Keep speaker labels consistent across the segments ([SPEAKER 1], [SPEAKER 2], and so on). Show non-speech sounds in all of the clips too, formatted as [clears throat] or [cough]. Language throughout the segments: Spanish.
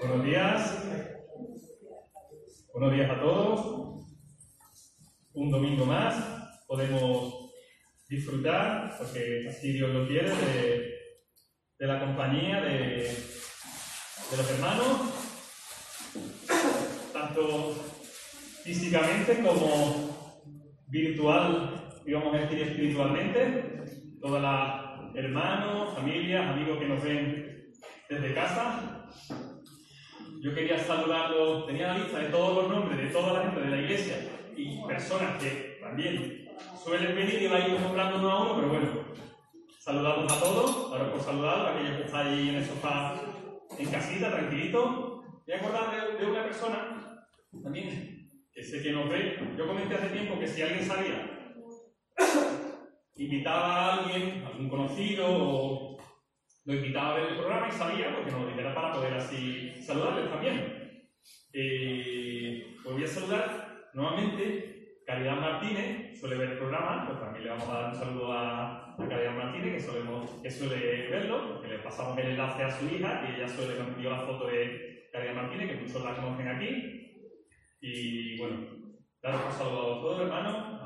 [SPEAKER 1] Buenos días. Buenos días a todos. Un domingo más podemos disfrutar, porque así Dios lo quiere, de, la compañía de, los hermanos, tanto físicamente como virtual, digamos decir, espiritualmente. Todas las hermanos, familias, amigos que nos ven desde casa, yo quería saludarlos, tenía la lista de todos los nombres de toda la gente de la iglesia y personas que también suelen venir y va a ir nombrando uno a uno, pero bueno, saludamos a todos, ahora por saludar a aquellos que están ahí en el sofá en casita, tranquilito. Voy a acordar de, una persona también que sé que nos ve. Yo comenté hace tiempo que si alguien sabía, invitaba a alguien, algún conocido o lo invitaba a ver el programa y sabía, porque nos lo dijera para poder así saludarles también. Eh, voy a saludar nuevamente Caridad Martínez, suele ver el programa, pues también le vamos a dar un saludo a, Caridad Martínez, que, solemos, que suele verlo, porque le pasamos el enlace a su hija y ella suele enviar la foto de Caridad Martínez, que muchos la conocen aquí. Y bueno, daros un saludo a todos, hermanos.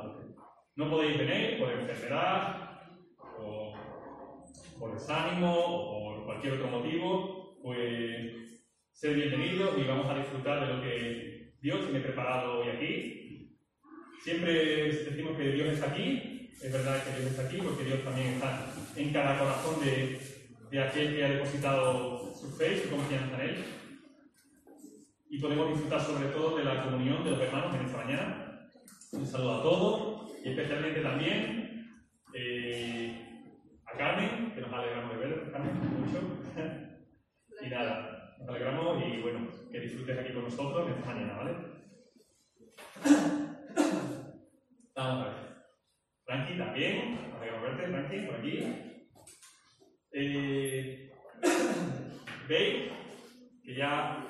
[SPEAKER 1] No podéis venir por enfermedad, por desánimo o por cualquier otro motivo, pues ser bienvenidos y vamos a disfrutar de lo que Dios tiene preparado hoy aquí. Siempre decimos que Dios está aquí, es verdad que Dios está aquí porque Dios también está en cada corazón de, de aquel que ha depositado su fe y su confianza en Él. Y podemos disfrutar sobre todo de la comunión de los hermanos en esta mañana. Un saludo a todos y especialmente también eh, a Carmen, que nos alegramos de ver, Carmen, mucho. y nada, nos alegramos y bueno, que disfrutes aquí con nosotros esta mañana, ¿vale? Vamos a ver. Frankie también, nos alegramos verte, Frankie, por aquí. Eh. [coughs] Que ya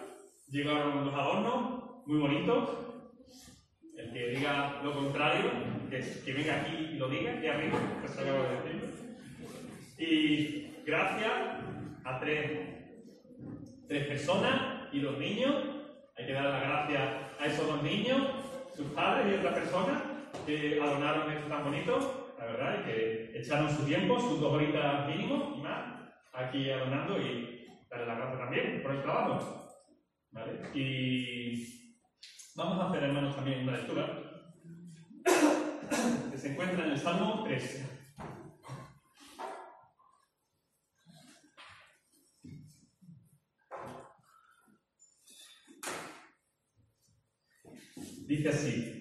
[SPEAKER 1] llegaron los adornos, muy bonitos. El que diga lo contrario, que, venga aquí y lo diga, que arriba, que se acaba de decir. Y gracias a tres, tres personas y dos niños, hay que dar las gracias a esos dos niños, sus padres y otras personas que adornaron esto tan bonito, la verdad, y que echaron su tiempo, sus dos horitas mínimo y más, aquí adornando y darle las gracias también por el trabajo. ¿Vale? Y vamos a hacer, hermanos, también una lectura [coughs] que se encuentra en el Salmo 3. Dice así,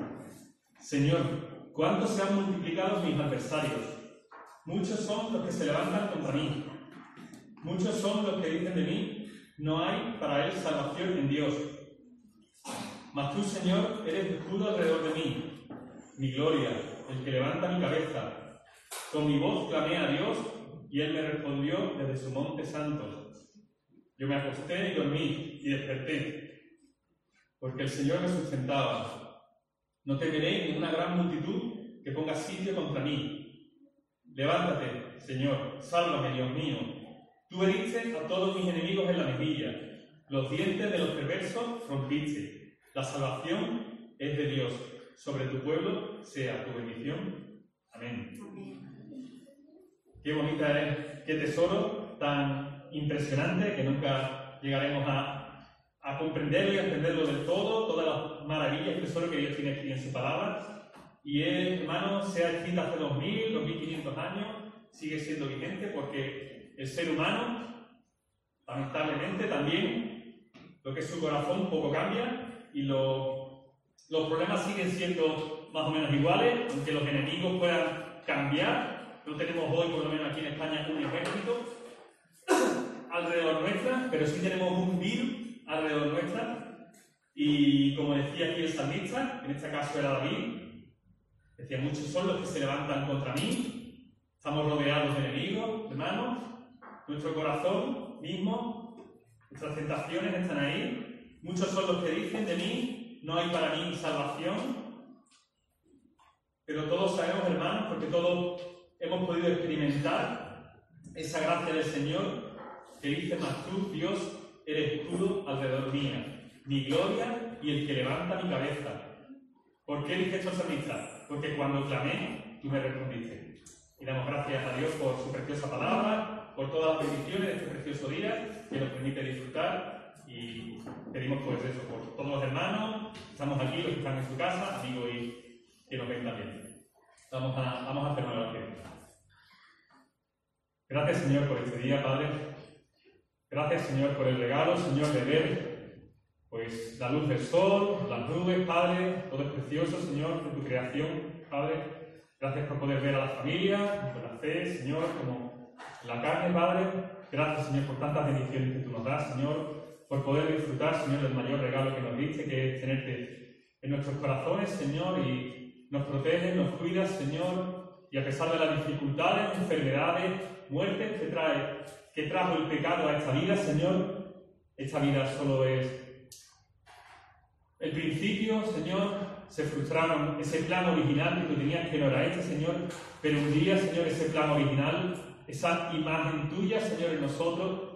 [SPEAKER 1] Señor, ¿cuántos se han multiplicado mis adversarios? Muchos son los que se levantan contra mí. Muchos son los que dicen de mí, no hay para él salvación en Dios. Mas tú, Señor, eres escudo alrededor de mí, mi gloria, el que levanta mi cabeza. Con mi voz clamé a Dios y él me respondió desde su monte santo. Yo me acosté y dormí y desperté, porque el Señor me sustentaba. No temeré ninguna gran multitud que ponga sitio contra mí. Levántate, Señor, sálvame, Dios mío. Tú heriste a todos mis enemigos en la mejilla. Los dientes de los perversos rompiste. La salvación es de Dios. Sobre tu pueblo sea tu bendición. Amén. Qué bonita es, qué tesoro tan impresionante que nunca llegaremos a a comprenderlo y a entenderlo del todo, todas las maravillas y tesoros que Dios tiene aquí en su palabra. Y él, hermano, sea escrito hace 2000, 2500 años, sigue siendo vigente porque el ser humano, lamentablemente, también lo que es su corazón poco cambia y los problemas siguen siendo más o menos iguales, aunque los enemigos puedan cambiar. No tenemos hoy, por lo menos aquí en España, un ejército alrededor nuestra, pero sí tenemos un virus alrededor nuestra. Y como decía aquí el salmista, en este caso era David, decía, muchos son los que se levantan contra mí, estamos rodeados de enemigos, hermanos, nuestro corazón mismo, nuestras tentaciones están ahí, muchos son los que dicen de mí, no hay para mí salvación, pero todos sabemos, hermanos, porque todos hemos podido experimentar esa gracia del Señor que dice, mas tú, Dios, eres escudo alrededor mía, mi gloria y el que levanta mi cabeza. ¿Por qué dice esto salmista? Porque cuando clamé, tú me respondiste. Y damos gracias a Dios por su preciosa palabra, por todas las bendiciones de este precioso día que nos permite disfrutar y pedimos pues eso por todos los hermanos, estamos aquí, los que están en su casa, amigos y que nos ven también. Vamos a, vamos a hacer una oración. Gracias Señor por este día, Padre. Gracias Señor por el regalo, Señor, de ver pues la luz del sol, las nubes, Padre, todo es precioso, Señor, de tu creación, Padre. Gracias por poder ver a la familia, por la fe, Señor, como la carne, Padre. Gracias, Señor, por tantas bendiciones que tú nos das, Señor, por poder disfrutar, Señor, del mayor regalo que nos diste, que es tenerte en nuestros corazones, Señor, y nos protege, nos cuida, Señor, y a pesar de las dificultades, enfermedades, muertes que trae, que trajo el pecado a esta vida, Señor, esta vida solo es el principio, Señor, se frustraron ese plan original que tú tenías que no era este, Señor, pero un día, Señor, ese plan original, esa imagen tuya, Señor, en nosotros,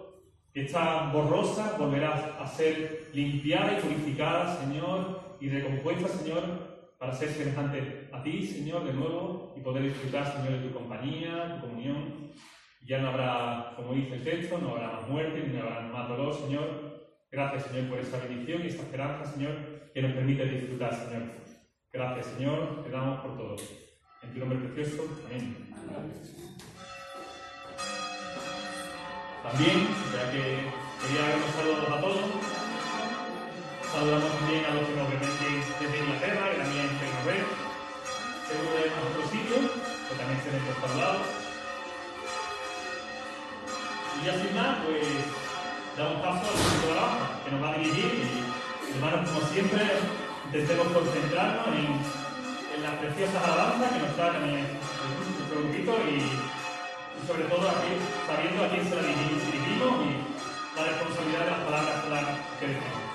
[SPEAKER 1] está borrosa, volverá a ser limpiada y purificada, Señor, y recompuesta, Señor, para ser semejante a ti, Señor, de nuevo, y poder disfrutar, Señor, de tu compañía, tu comunión. Ya no habrá, como dice el texto, no habrá más muerte, ni habrá más dolor, Señor. Gracias, Señor, por esta bendición y esta esperanza, Señor, que nos permite disfrutar, Señor. Gracias, Señor, te damos por todo. En tu nombre precioso, amén. También, ya que quería dar unos saludos a todos, saludamos también a los que nos ven desde Inglaterra, que también nos ven, seguro en otro sitio, que también se por lados. Y ya sin más, pues damos paso al segundo de la que nos va a dirigir. Y Hermanos, como siempre, intentemos concentrarnos en, en las preciosas alabanzas que nos trae también nuestro y, sobre todo aquí, sabiendo a quién se la dirigimos y la responsabilidad de las palabras que decimos.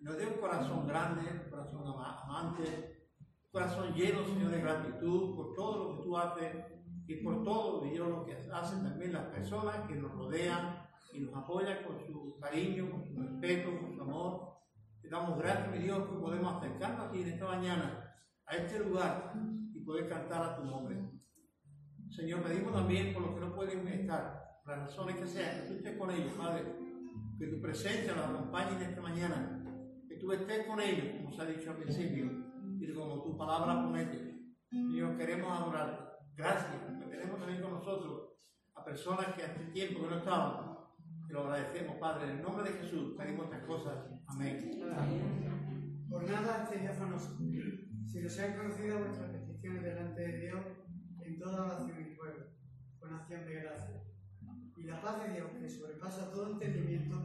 [SPEAKER 2] Nos dé un corazón grande, un corazón amante, un corazón lleno, Señor, de gratitud por todo lo que tú haces y por todo, Dios, lo que hacen también las personas que nos rodean y nos apoyan con su cariño, con su respeto, con su amor. Te damos gracias, mi Dios, que podemos acercarnos aquí en esta mañana, a este lugar y poder cantar a tu nombre. Señor, pedimos también por los que no pueden estar, las razones que sean, que tú estés con ellos, Padre, que tu presencia los acompañe en esta mañana tú estés con ellos, como se ha dicho al principio, y como tu palabra promete. Dios, queremos adorarte. Gracias, porque tenemos también con nosotros a personas que hace tiempo que no estaban. Te lo agradecemos, Padre. En el nombre de Jesús pedimos estas cosas. Amén.
[SPEAKER 3] Por nada estéis afanosos, si no se han conocido vuestras peticiones delante de Dios en toda oración y pueblo, con acción de gracia. La paz de Dios, que sobrepasa todo entendimiento,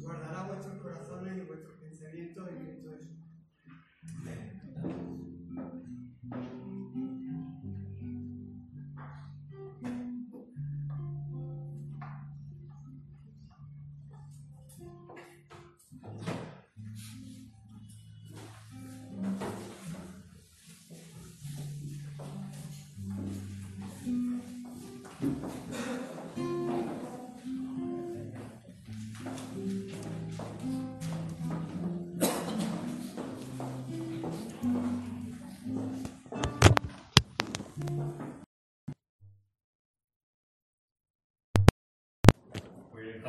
[SPEAKER 3] guardará vuestros corazones y vuestros pensamientos en Cristo Jesús.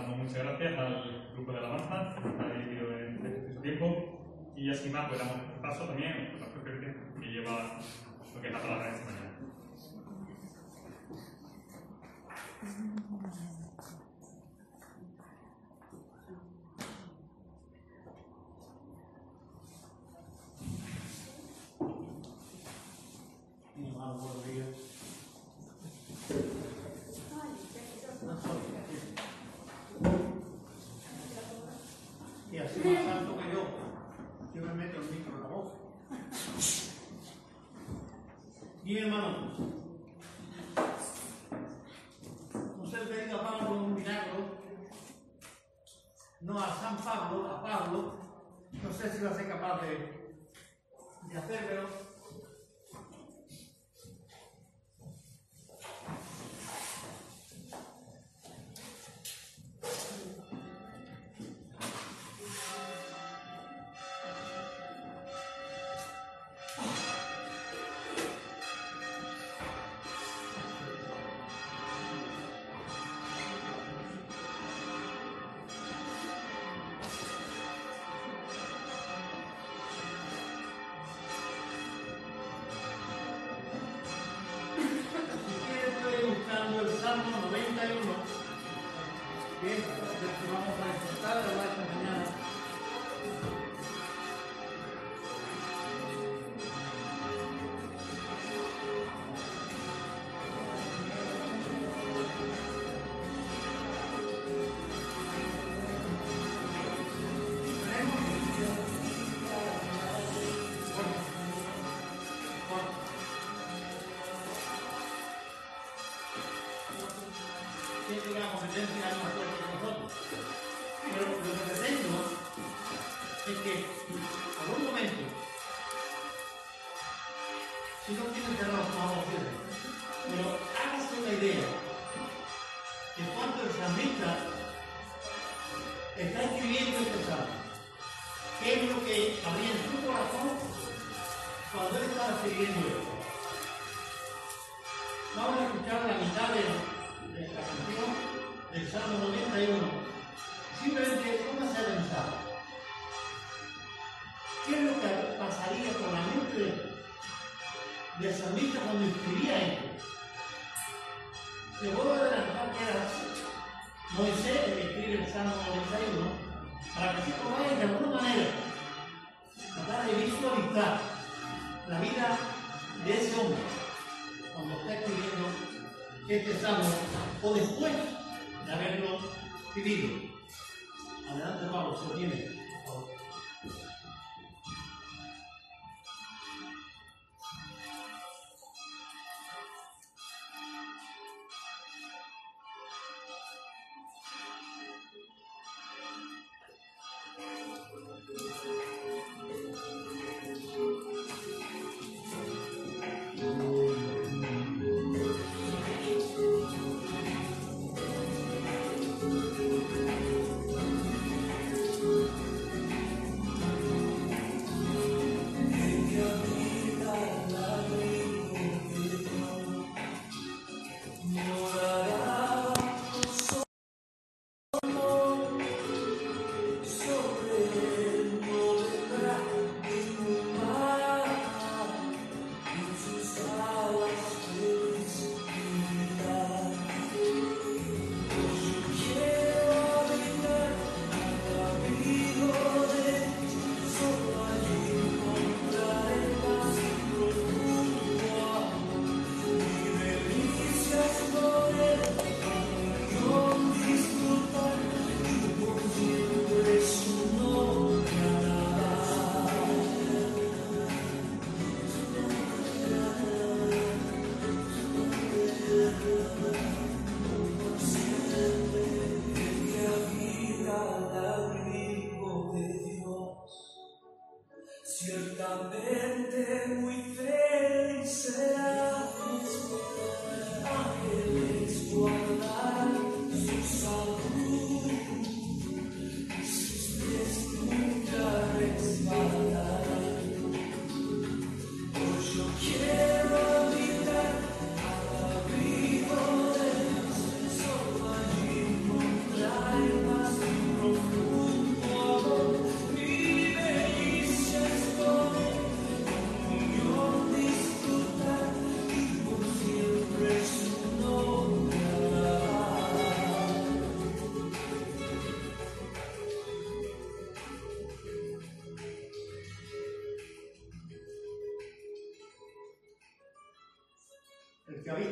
[SPEAKER 1] Muchas gracias al grupo de alabanza que está dirigido en este tiempo y así más pues damos paso también a la que lleva lo que es la palabra de esta mañana.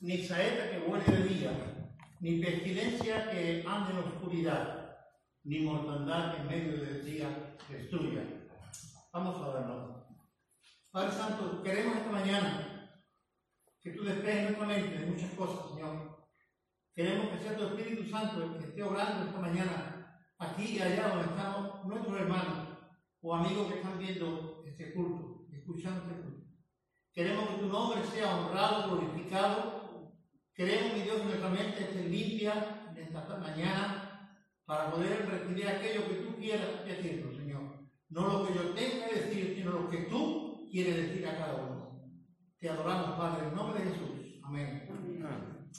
[SPEAKER 2] ni saeta que vuele de día, ni pestilencia que ande en oscuridad, ni mortandad en medio del día destruya. Vamos a verlo. Padre Santo, queremos esta mañana que tú despejes nuestra mente de muchas cosas, Señor Queremos que sea tu Espíritu Santo el que esté obrando esta mañana, aquí y allá donde estamos nuestros hermanos o amigos que están viendo este culto, escuchando este culto. Queremos que tu nombre sea honrado, glorificado. Queremos, que Dios, nuestra mente esté limpia en esta mañana para poder recibir aquello que tú quieras decirnos, Señor. No lo que yo tenga que decir, sino lo que tú quieres decir a cada uno. Te adoramos, Padre, en nombre de Jesús. Amén. Amén.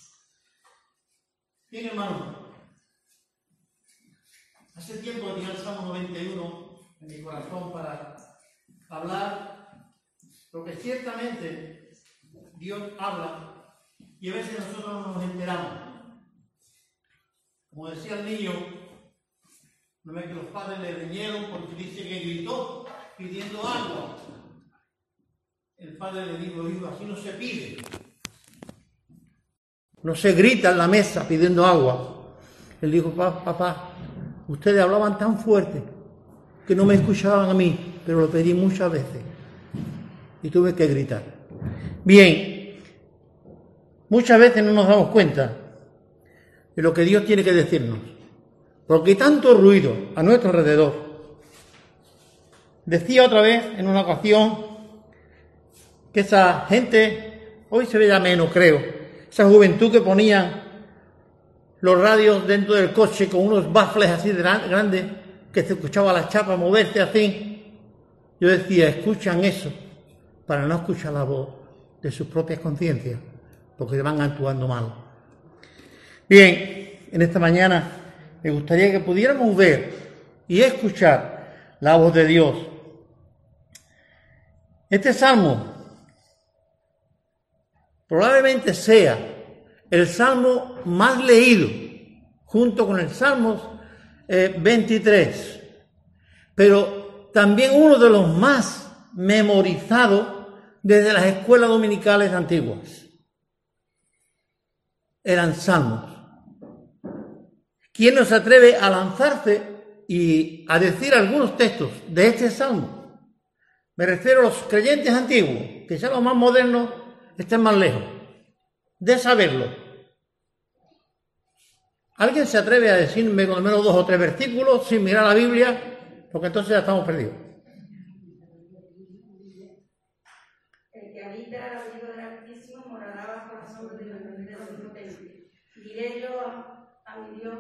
[SPEAKER 2] Bien, hermano, hace tiempo tenía el Salmo 91 en mi corazón para hablar, porque ciertamente Dios habla y a veces nosotros no nos enteramos. Como decía el niño, no ve que los padres le riñeron porque dice que gritó pidiendo agua. El padre le dijo, hijo, así no se pide. No se grita en la mesa pidiendo agua. Él dijo, papá, ustedes hablaban tan fuerte que no me escuchaban a mí, pero lo pedí muchas veces y tuve que gritar. Bien, muchas veces no nos damos cuenta de lo que Dios tiene que decirnos, porque hay tanto ruido a nuestro alrededor. Decía otra vez en una ocasión que esa gente, hoy se ve ya menos creo, esa juventud que ponía los radios dentro del coche con unos baffles así de grandes que se escuchaba la chapa moverse así. Yo decía, escuchan eso para no escuchar la voz de sus propias conciencias, porque van actuando mal. Bien, en esta mañana me gustaría que pudiéramos ver y escuchar la voz de Dios. Este salmo probablemente sea el salmo más leído, junto con el Salmo 23, eh, pero también uno de los más memorizados desde las escuelas dominicales antiguas. Eran salmos. ¿Quién nos atreve a lanzarse y a decir algunos textos de este salmo? Me refiero a los creyentes antiguos, que ya los más modernos estén más lejos de saberlo. ¿Alguien se atreve a decirme con al menos dos o tres versículos sin mirar la Biblia? Porque entonces ya estamos perdidos.
[SPEAKER 4] El que habita el abrigo del Altísimo morará bajo la sombra del Omnipotente. Diré yo a, mi Dios,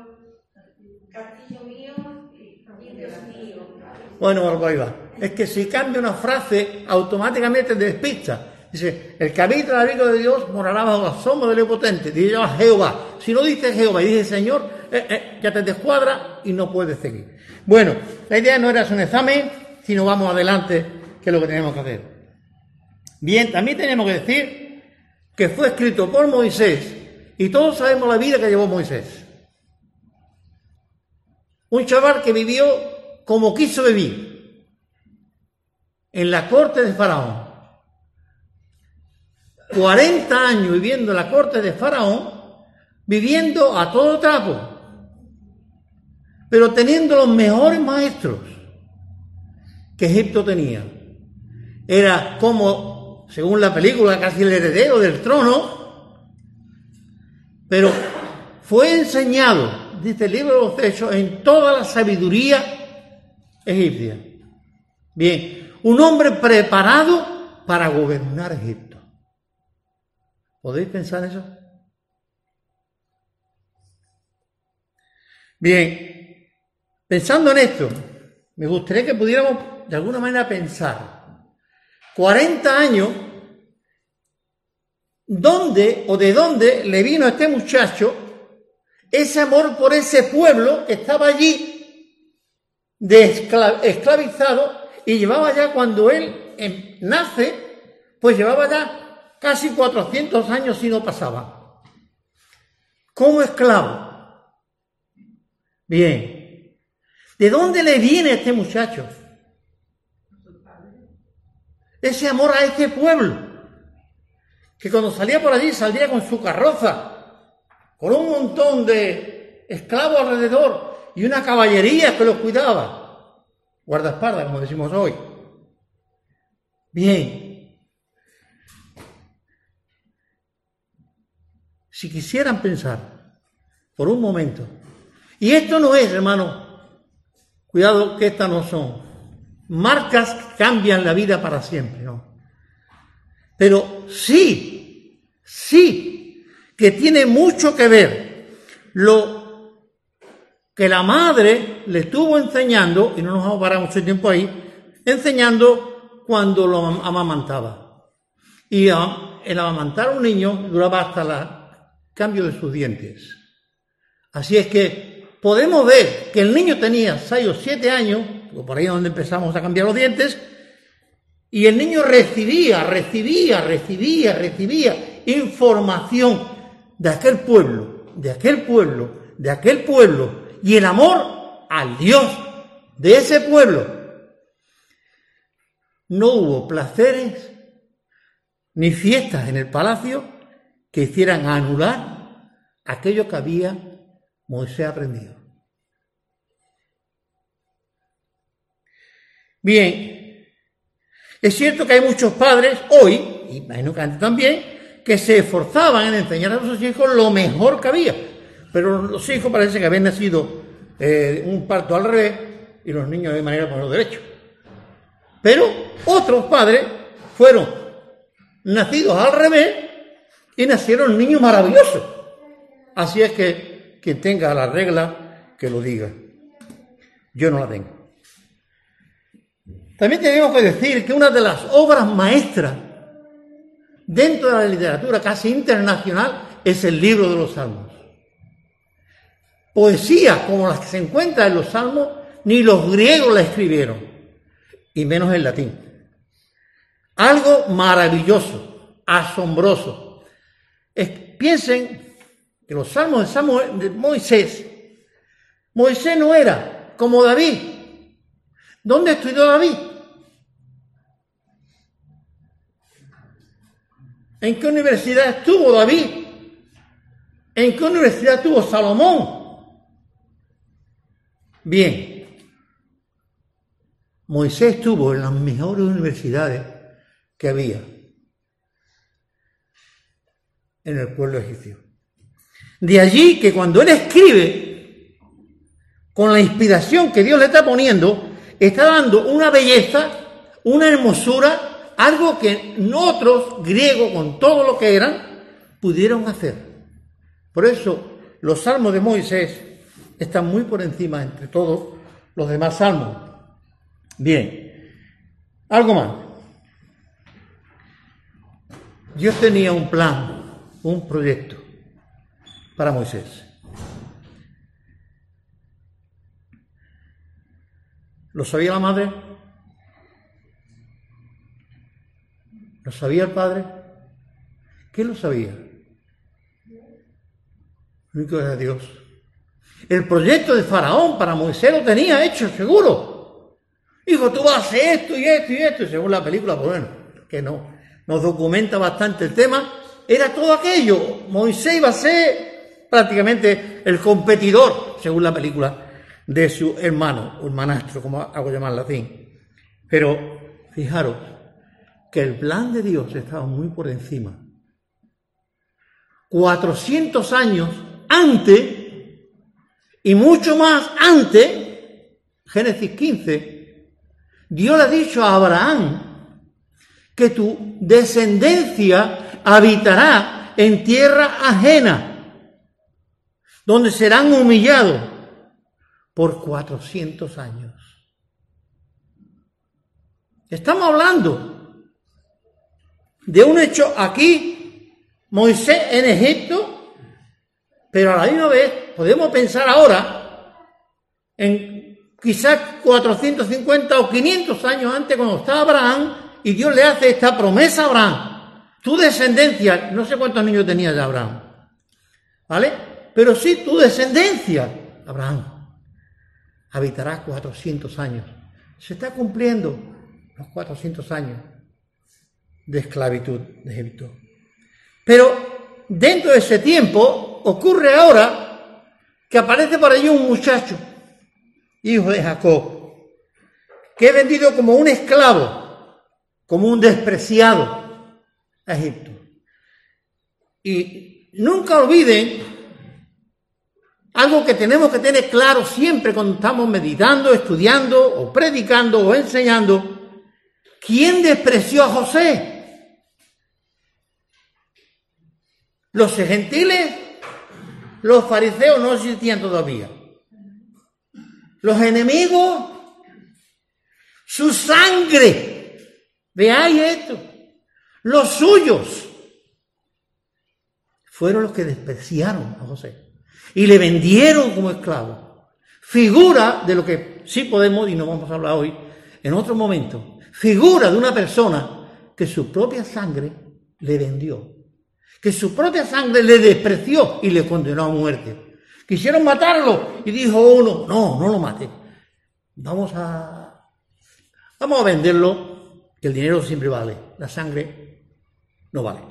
[SPEAKER 4] castillo mío y Dios mío.
[SPEAKER 2] Bueno, ahí va. Es que si cambia una frase, automáticamente despista. Dice, el que habita el abrigo de Dios morará bajo la sombra del Potente. Dice a Jehová. Si no dice Jehová y dice Señor, eh, eh, ya te descuadra y no puedes seguir. Bueno, la idea no era hacer un examen, sino vamos adelante, que es lo que tenemos que hacer. Bien, también tenemos que decir que fue escrito por Moisés y todos sabemos la vida que llevó Moisés. Un chaval que vivió como quiso vivir en la corte de Faraón 40 años viviendo en la corte de Faraón, viviendo a todo trapo, pero teniendo los mejores maestros que Egipto tenía. Era como, según la película, casi el heredero del trono, pero fue enseñado, dice el libro de los Hechos, en toda la sabiduría egipcia. Bien, un hombre preparado para gobernar Egipto. ¿Podéis pensar eso? Bien, pensando en esto, me gustaría que pudiéramos de alguna manera pensar, 40 años, ¿dónde o de dónde le vino a este muchacho ese amor por ese pueblo que estaba allí de esclavizado y llevaba ya cuando él em, nace, pues llevaba ya casi 400 años y no pasaba. Como esclavo. Bien. ¿De dónde le viene a este muchacho? Ese amor a ese pueblo. Que cuando salía por allí salía con su carroza, con un montón de esclavos alrededor y una caballería que los cuidaba. Guardaespaldas, como decimos hoy. Bien, si quisieran pensar por un momento, y esto no es, hermano, cuidado que estas no son marcas que cambian la vida para siempre, no. Pero sí, sí, que tiene mucho que ver lo que la madre le estuvo enseñando, y no nos parar mucho tiempo ahí, enseñando cuando lo amamantaba. Y el amamantar a un niño duraba hasta la cambio de sus dientes. Así es que podemos ver que el niño tenía 6 o 7 años, por ahí es donde empezamos a cambiar los dientes, y el niño recibía, recibía, recibía, recibía información de aquel pueblo, de aquel pueblo, de aquel pueblo, y el amor al Dios de ese pueblo. No hubo placeres ni fiestas en el palacio que hicieran anular aquello que había Moisés aprendido. Bien, es cierto que hay muchos padres hoy, y imagino que antes también, que se esforzaban en enseñar a sus hijos lo mejor que había. Pero los hijos parece que habían nacido eh, un parto al revés y los niños de manera por los derechos. Pero otros padres fueron nacidos al revés y nacieron niños maravillosos. Así es que quien tenga la regla, que lo diga. Yo no la tengo. También tenemos que decir que una de las obras maestras dentro de la literatura casi internacional es el libro de los salmos. Poesía como las que se encuentran en los salmos, ni los griegos la escribieron, y menos en latín. Algo maravilloso, asombroso. piensen que los salmos de, de Moisés, Moisés no era como David. ¿Dónde estudió David? ¿En qué universidad estuvo David? ¿En qué universidad estuvo Salomón? Bien, Moisés estuvo en las mejores universidades que había en el pueblo egipcio. De allí que cuando él escribe, con la inspiración que Dios le está poniendo, está dando una belleza, una hermosura algo que otros griegos, con todo lo que eran, pudieron hacer. Por eso los salmos de Moisés están muy por encima entre todos los demás salmos. Bien, algo más. Dios tenía un plan, un proyecto para Moisés. ¿Lo sabía la madre? ¿Lo sabía el Padre? ¿Qué lo sabía? Lo único era Dios. El proyecto de Faraón para Moisés lo tenía hecho, seguro. Dijo, tú vas a hacer esto y esto y esto, y según la película, pues bueno, que no, nos documenta bastante el tema. Era todo aquello. Moisés iba a ser prácticamente el competidor, según la película, de su hermano, o hermanastro, como hago llamar latín. Pero, fijaros, que el plan de Dios estaba muy por encima. 400 años antes y mucho más antes, Génesis 15, Dios le ha dicho a Abraham que tu descendencia habitará en tierra ajena, donde serán humillados por 400 años. Estamos hablando de un hecho aquí, Moisés en Egipto, pero a la misma vez podemos pensar ahora en quizás 450 o 500 años antes cuando estaba Abraham y Dios le hace esta promesa a Abraham. Tu descendencia, no sé cuántos niños tenía ya Abraham, ¿vale? Pero sí tu descendencia, Abraham, habitará 400 años. Se está cumpliendo los 400 años de esclavitud de Egipto. Pero dentro de ese tiempo ocurre ahora que aparece por allí un muchacho, hijo de Jacob, que es vendido como un esclavo, como un despreciado a Egipto. Y nunca olviden algo que tenemos que tener claro siempre cuando estamos meditando, estudiando o predicando o enseñando. ¿Quién despreció a José? Los gentiles, los fariseos no existían todavía. Los enemigos, su sangre, veáis esto, los suyos, fueron los que despreciaron a José y le vendieron como esclavo. Figura de lo que sí podemos, y no vamos a hablar hoy, en otro momento, figura de una persona que su propia sangre le vendió que su propia sangre le despreció y le condenó a muerte. Quisieron matarlo y dijo uno, no, no lo mate. Vamos a, vamos a venderlo, que el dinero siempre vale, la sangre no vale.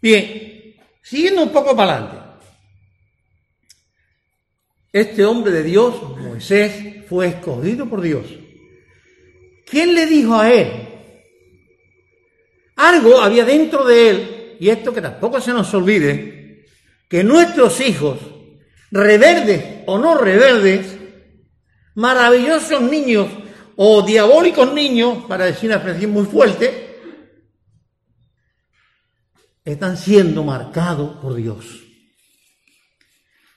[SPEAKER 2] Bien, siguiendo un poco para adelante. Este hombre de Dios, Moisés, fue escogido por Dios ¿quién le dijo a él? Algo había dentro de él, y esto que tampoco se nos olvide, que nuestros hijos, rebeldes o no rebeldes, maravillosos niños o diabólicos niños, para decir una expresión muy fuerte, están siendo marcados por Dios.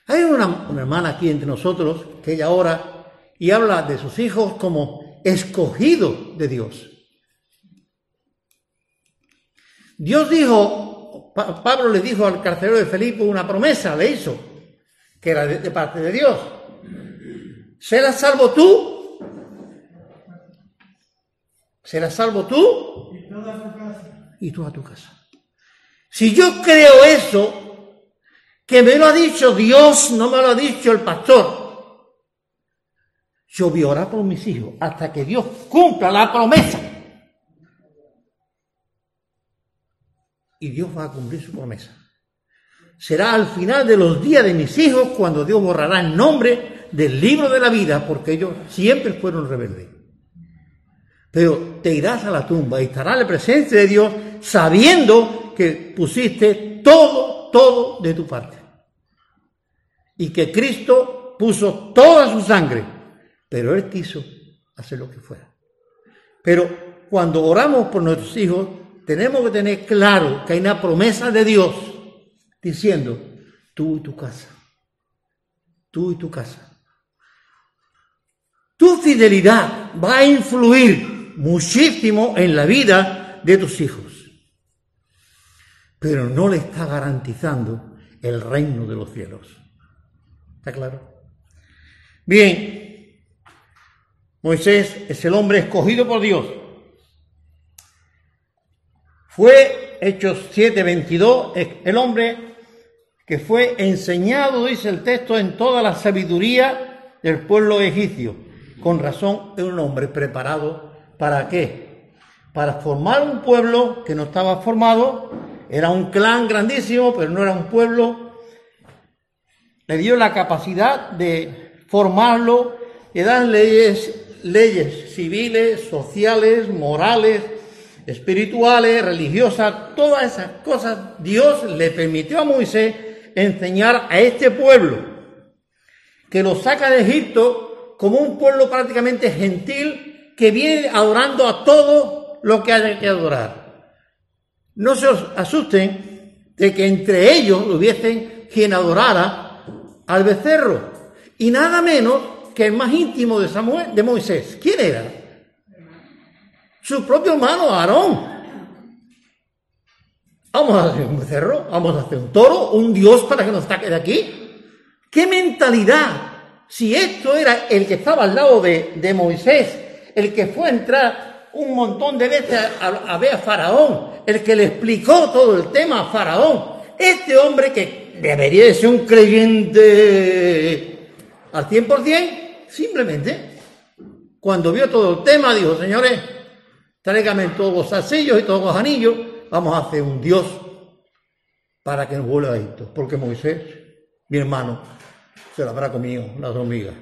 [SPEAKER 2] Hay una, hermana aquí entre nosotros que ella ora y habla de sus hijos como escogidos de Dios. Dios dijo, Pablo le dijo al carcelero de Felipe una promesa, le hizo, que era de, parte de Dios. ¿Serás salvo tú? ¿Serás salvo tú? Y toda tu casa. Y tu casa. Si yo creo eso, que me lo ha dicho Dios, no me lo ha dicho el pastor, yo voy a orar por mis hijos hasta que Dios cumpla la promesa. Y Dios va a cumplir su promesa. Será al final de los días de mis hijos cuando Dios borrará el nombre del libro de la vida, porque ellos siempre fueron rebeldes. Pero te irás a la tumba y estarás en la presencia de Dios sabiendo que pusiste todo, todo de tu parte. Y que Cristo puso toda su sangre, pero Él quiso hacer lo que fuera. Pero cuando oramos por nuestros hijos, tenemos que tener claro que hay una promesa de Dios diciendo, tú y tu casa, tú y tu casa. Tu fidelidad va a influir muchísimo en la vida de tus hijos pero no le está garantizando el reino de los cielos. ¿Está claro? Bien, Moisés es el hombre escogido por Dios. Fue, Hechos 7:22, el hombre que fue enseñado, dice el texto, en toda la sabiduría del pueblo egipcio. Con razón, es un hombre preparado para qué? Para formar un pueblo que no estaba formado era un clan grandísimo, pero no era un pueblo. Le dio la capacidad de formarlo, de dar leyes, leyes civiles, sociales, morales, espirituales, religiosas, todas esas cosas. Dios le permitió a Moisés enseñar a este pueblo, que lo saca de Egipto como un pueblo prácticamente gentil que viene adorando a todo lo que haya que adorar. No se asusten de que entre ellos hubiesen quien adorara al becerro, y nada menos que el más íntimo de, Samuel, de Moisés. ¿Quién era? Su propio hermano Aarón. Vamos a hacer un becerro, vamos a hacer un toro, un dios para que nos saque de aquí. ¿Qué mentalidad? Si esto era el que estaba al lado de, de Moisés, el que fue a entrar un montón de veces a, ver a Faraón, el que le explicó todo el tema a Faraón. Este hombre que debería de ser un creyente al 100%, simplemente, cuando vio todo el tema, dijo, señores, tráigame todos los salsillos y todos los anillos, vamos a hacer un Dios para que nos vuelva esto. Porque Moisés, mi hermano, se lo habrá comido las hormigas.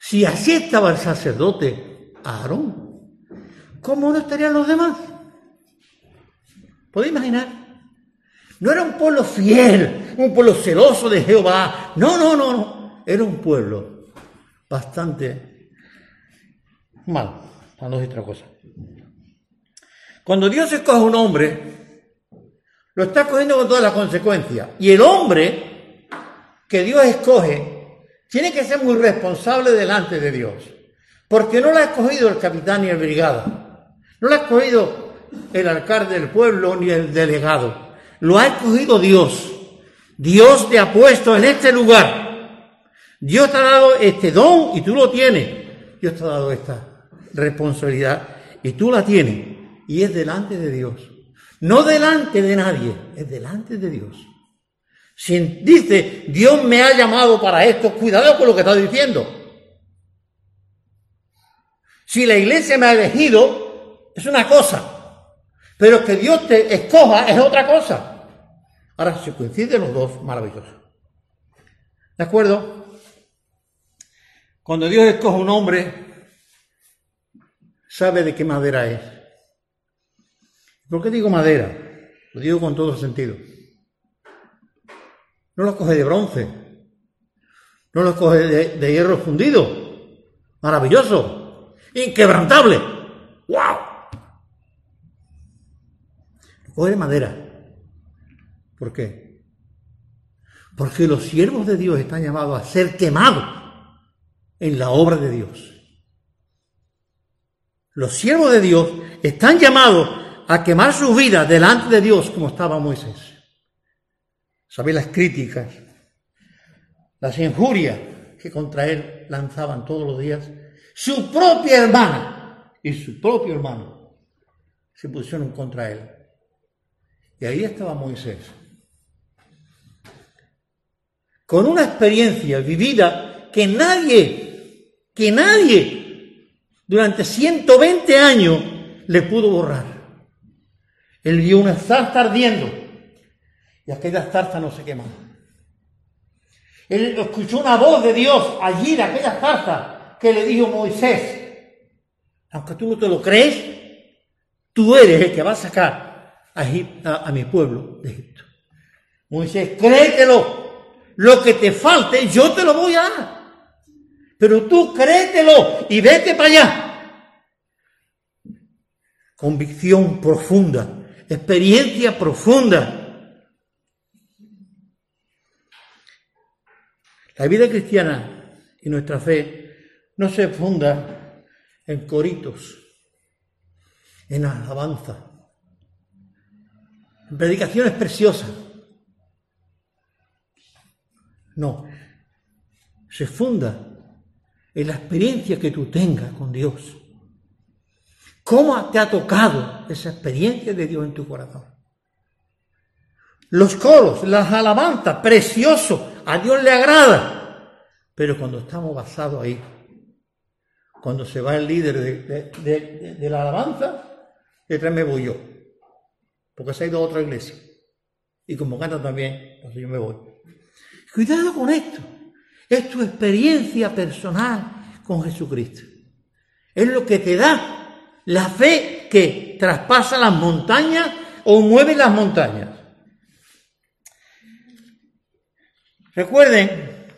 [SPEAKER 2] Si así estaba el sacerdote Aarón, ¿cómo no estarían los demás? ¿Podéis imaginar? No era un pueblo fiel, un pueblo celoso de Jehová. No, no, no, no. Era un pueblo bastante mal, para no decir otra cosa. Cuando Dios escoge un hombre, lo está escogiendo con todas las consecuencias. Y el hombre que Dios escoge tiene que ser muy responsable delante de Dios, porque no la ha escogido el capitán ni el brigada, no la ha escogido el alcalde del pueblo ni el delegado, lo ha escogido Dios. Dios te ha puesto en este lugar. Dios te ha dado este don y tú lo tienes. Dios te ha dado esta responsabilidad y tú la tienes. Y es delante de Dios. No delante de nadie, es delante de Dios. Si dice, Dios me ha llamado para esto, cuidado con lo que está diciendo. Si la iglesia me ha elegido, es una cosa. Pero que Dios te escoja es otra cosa. Ahora, si coinciden los dos, maravilloso. ¿De acuerdo? Cuando Dios escoge un hombre, sabe de qué madera es. ¿Por qué digo madera? Lo digo con todo sentido. No lo coge de bronce, no lo coge de, hierro fundido. Maravilloso, inquebrantable. ¡Wow! Lo coge de madera. ¿Por qué? Porque los siervos de Dios están llamados a ser quemados en la obra de Dios. Los siervos de Dios están llamados a quemar su vida delante de Dios como estaba Moisés. ¿Sabéis las críticas, las injurias que contra él lanzaban todos los días? Su propia hermana y su propio hermano se pusieron contra él. Y ahí estaba Moisés. Con una experiencia vivida que nadie que nadie durante 120 años le pudo borrar. Él vio una zarza ardiendo y aquella zarza no se quemó. Él escuchó una voz de Dios allí de aquella zarza que le dijo Moisés, aunque tú no te lo crees, tú eres el que va a sacar a, a mi pueblo de Egipto. Moisés, créetelo, lo que te falte yo te lo voy a dar. Pero tú créetelo y vete para allá. Convicción profunda, experiencia profunda. La vida cristiana y nuestra fe no se funda en coritos, en alabanza, en predicaciones preciosas. No, se funda en la experiencia que tú tengas con Dios. ¿Cómo te ha tocado esa experiencia de Dios en tu corazón? Los coros, las alabanzas, precioso, a Dios le agrada. Pero cuando estamos basados ahí, cuando se va el líder de, la alabanza, detrás me voy yo. Porque se ha ido a otra iglesia. Y como canta también, pues yo me voy. Cuidado con esto. Es tu experiencia personal con Jesucristo. Es lo que te da la fe que traspasa las montañas o mueve las montañas. Recuerden,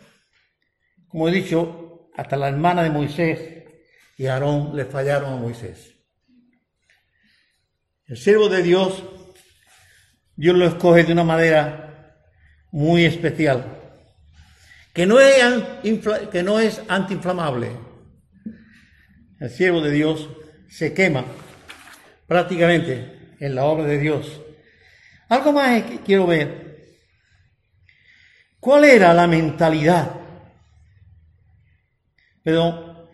[SPEAKER 2] como he dicho, hasta la hermana de Moisés y Aarón le fallaron a Moisés. El siervo de Dios, Dios lo escoge de una manera muy especial que no es, antiinflamable. El siervo de Dios se quema prácticamente en la obra de Dios. Algo más que quiero ver. ¿Cuál era la mentalidad? Pero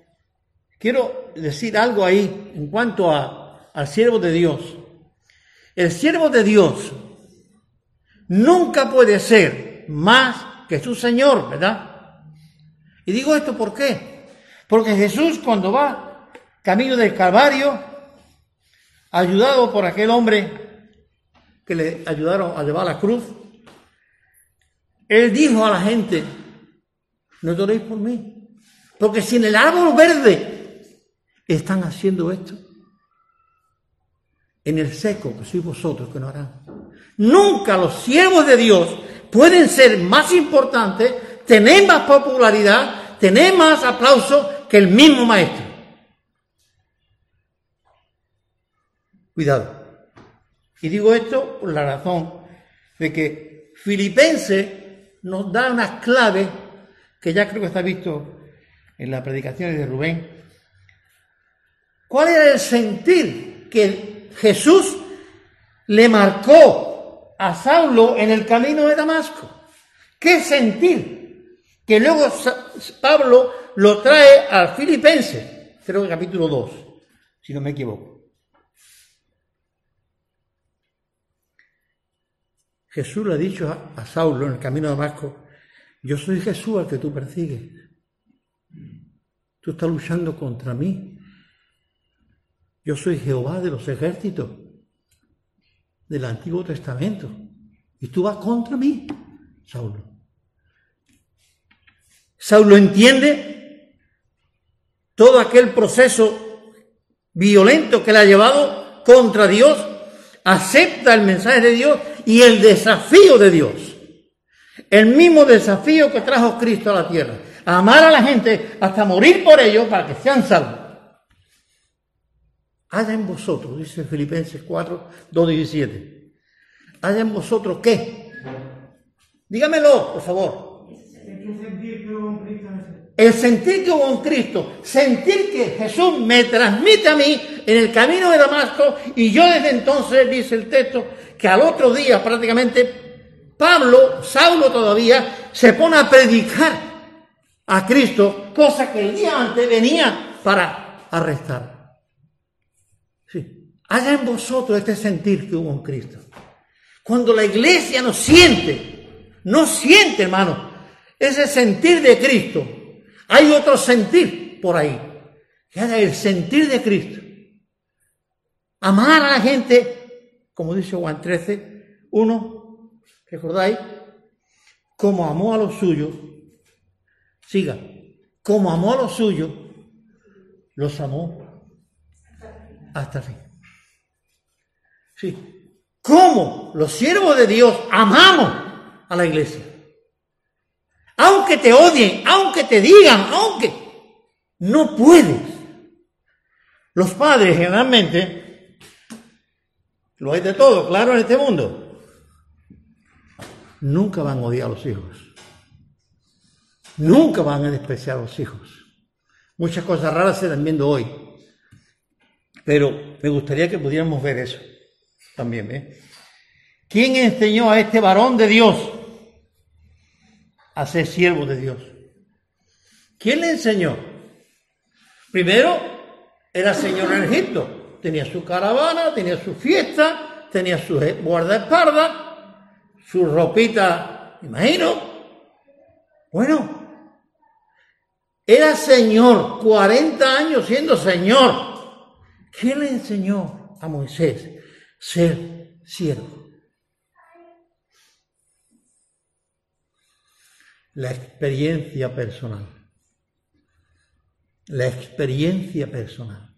[SPEAKER 2] quiero decir algo ahí en cuanto a, al siervo de Dios. El siervo de Dios nunca puede ser más que su Señor, ¿verdad? Y digo esto ¿por qué? Porque Jesús cuando va camino del Calvario, ayudado por aquel hombre que le ayudaron a llevar la cruz, él dijo a la gente, no lloréis por mí, porque si en el árbol verde están haciendo esto, en el seco que sois vosotros que no harán. Nunca los siervos de Dios pueden ser más importantes, tener más popularidad, tener más aplauso que el mismo maestro. Cuidado. Y digo esto por la razón de que Filipense nos da unas claves que ya creo que está visto en las predicaciones de Rubén. ¿Cuál era el sentir que Jesús le marcó a Saulo en el camino de Damasco. ¿Qué sentir? Que luego Pablo lo trae al Filipense, creo que capítulo 2, si no me equivoco. Jesús le ha dicho a, a Saulo en el camino de Damasco, yo soy Jesús al que tú persigues. Tú estás luchando contra mí. Yo soy Jehová de los ejércitos del Antiguo Testamento. Y tú vas contra mí, Saulo. Saulo entiende todo aquel proceso violento que le ha llevado contra Dios, acepta el mensaje de Dios y el desafío de Dios. El mismo desafío que trajo Cristo a la tierra. Amar a la gente hasta morir por ellos para que sean salvos. Haya en vosotros, dice Filipenses 4, 2, 17. Haya en vosotros qué. Dígamelo, por favor. El sentir que hubo en Cristo, sentir que Jesús me transmite a mí en el camino de Damasco y yo desde entonces, dice el texto, que al otro día prácticamente Pablo, Saulo todavía, se pone a predicar a Cristo, cosa que el día antes venía para arrestar. Sí. Haya en vosotros este sentir que hubo en Cristo. Cuando la iglesia no siente, no siente, hermano, ese sentir de Cristo, hay otro sentir por ahí, que es el sentir de Cristo. Amar a la gente, como dice Juan 13, uno, ¿recordáis? Como amó a los suyos, siga, como amó a los suyos, los amó hasta el fin. Sí, como los siervos de Dios amamos a la iglesia aunque te odien, aunque te digan, aunque no puedes. Los padres generalmente, lo hay de todo, claro, en este mundo, nunca van a odiar a los hijos. Nunca van a despreciar a los hijos. Muchas cosas raras se están viendo hoy. Pero me gustaría que pudiéramos ver eso también. ¿eh? ¿Quién enseñó a este varón de Dios a ser siervo de Dios. ¿Quién le enseñó? Primero, era señor en Egipto. Tenía su caravana, tenía su fiesta, tenía su guardaespaldas, su ropita, imagino. Bueno, era señor, 40 años siendo señor. ¿Quién le enseñó a Moisés ser siervo? la experiencia personal. La experiencia personal.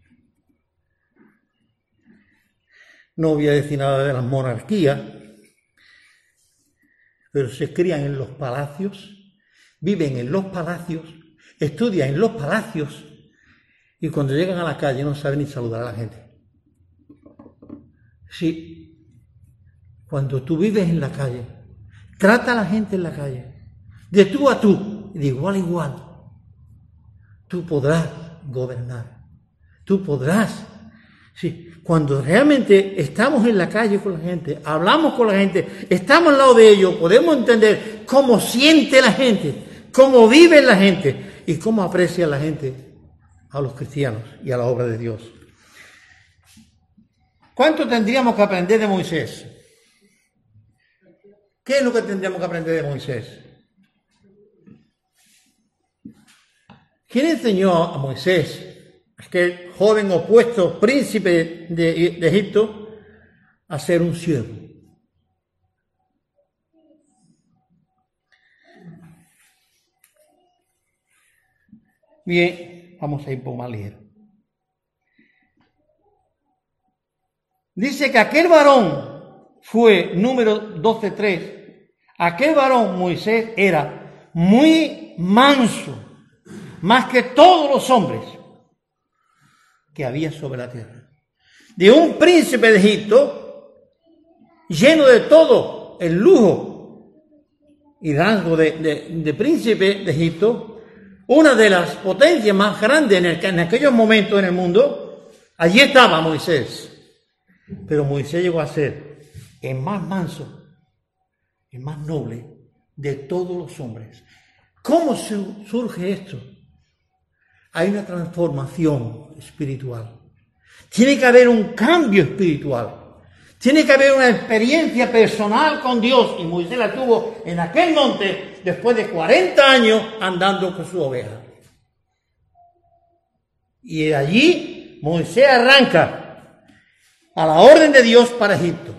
[SPEAKER 2] No voy a decir nada de las monarquías, pero se crían en los palacios, viven en los palacios, estudian en los palacios y cuando llegan a la calle no saben ni saludar a la gente. Sí, cuando tú vives en la calle, trata a la gente en la calle de tú a tú, de igual a igual, tú podrás gobernar. Tú podrás. Sí, cuando realmente estamos en la calle con la gente, hablamos con la gente, estamos al lado de ellos, podemos entender cómo siente la gente, cómo vive la gente y cómo aprecia la gente a los cristianos y a la obra de Dios. ¿Cuánto tendríamos que aprender de Moisés? ¿Qué es lo que tendríamos que aprender de Moisés? ¿Quién enseñó a Moisés, aquel joven opuesto príncipe de, Egipto, a ser un siervo? Bien, vamos a ir por más ligero. Dice que aquel varón fue, número 12.3, aquel varón Moisés era muy manso más que todos los hombres que había sobre la tierra. De un príncipe de Egipto, lleno de todo el lujo y rango de, príncipe de Egipto, una de las potencias más grandes en, en aquellos momentos en el mundo, allí estaba Moisés. Pero Moisés llegó a ser el más manso, el más noble de todos los hombres. ¿Cómo surge esto? hay una transformación espiritual. Tiene que haber un cambio espiritual. Tiene que haber una experiencia personal con Dios. Y Moisés la tuvo en aquel monte después de 40 años andando con su oveja. Y de allí Moisés arranca a la orden de Dios para Egipto.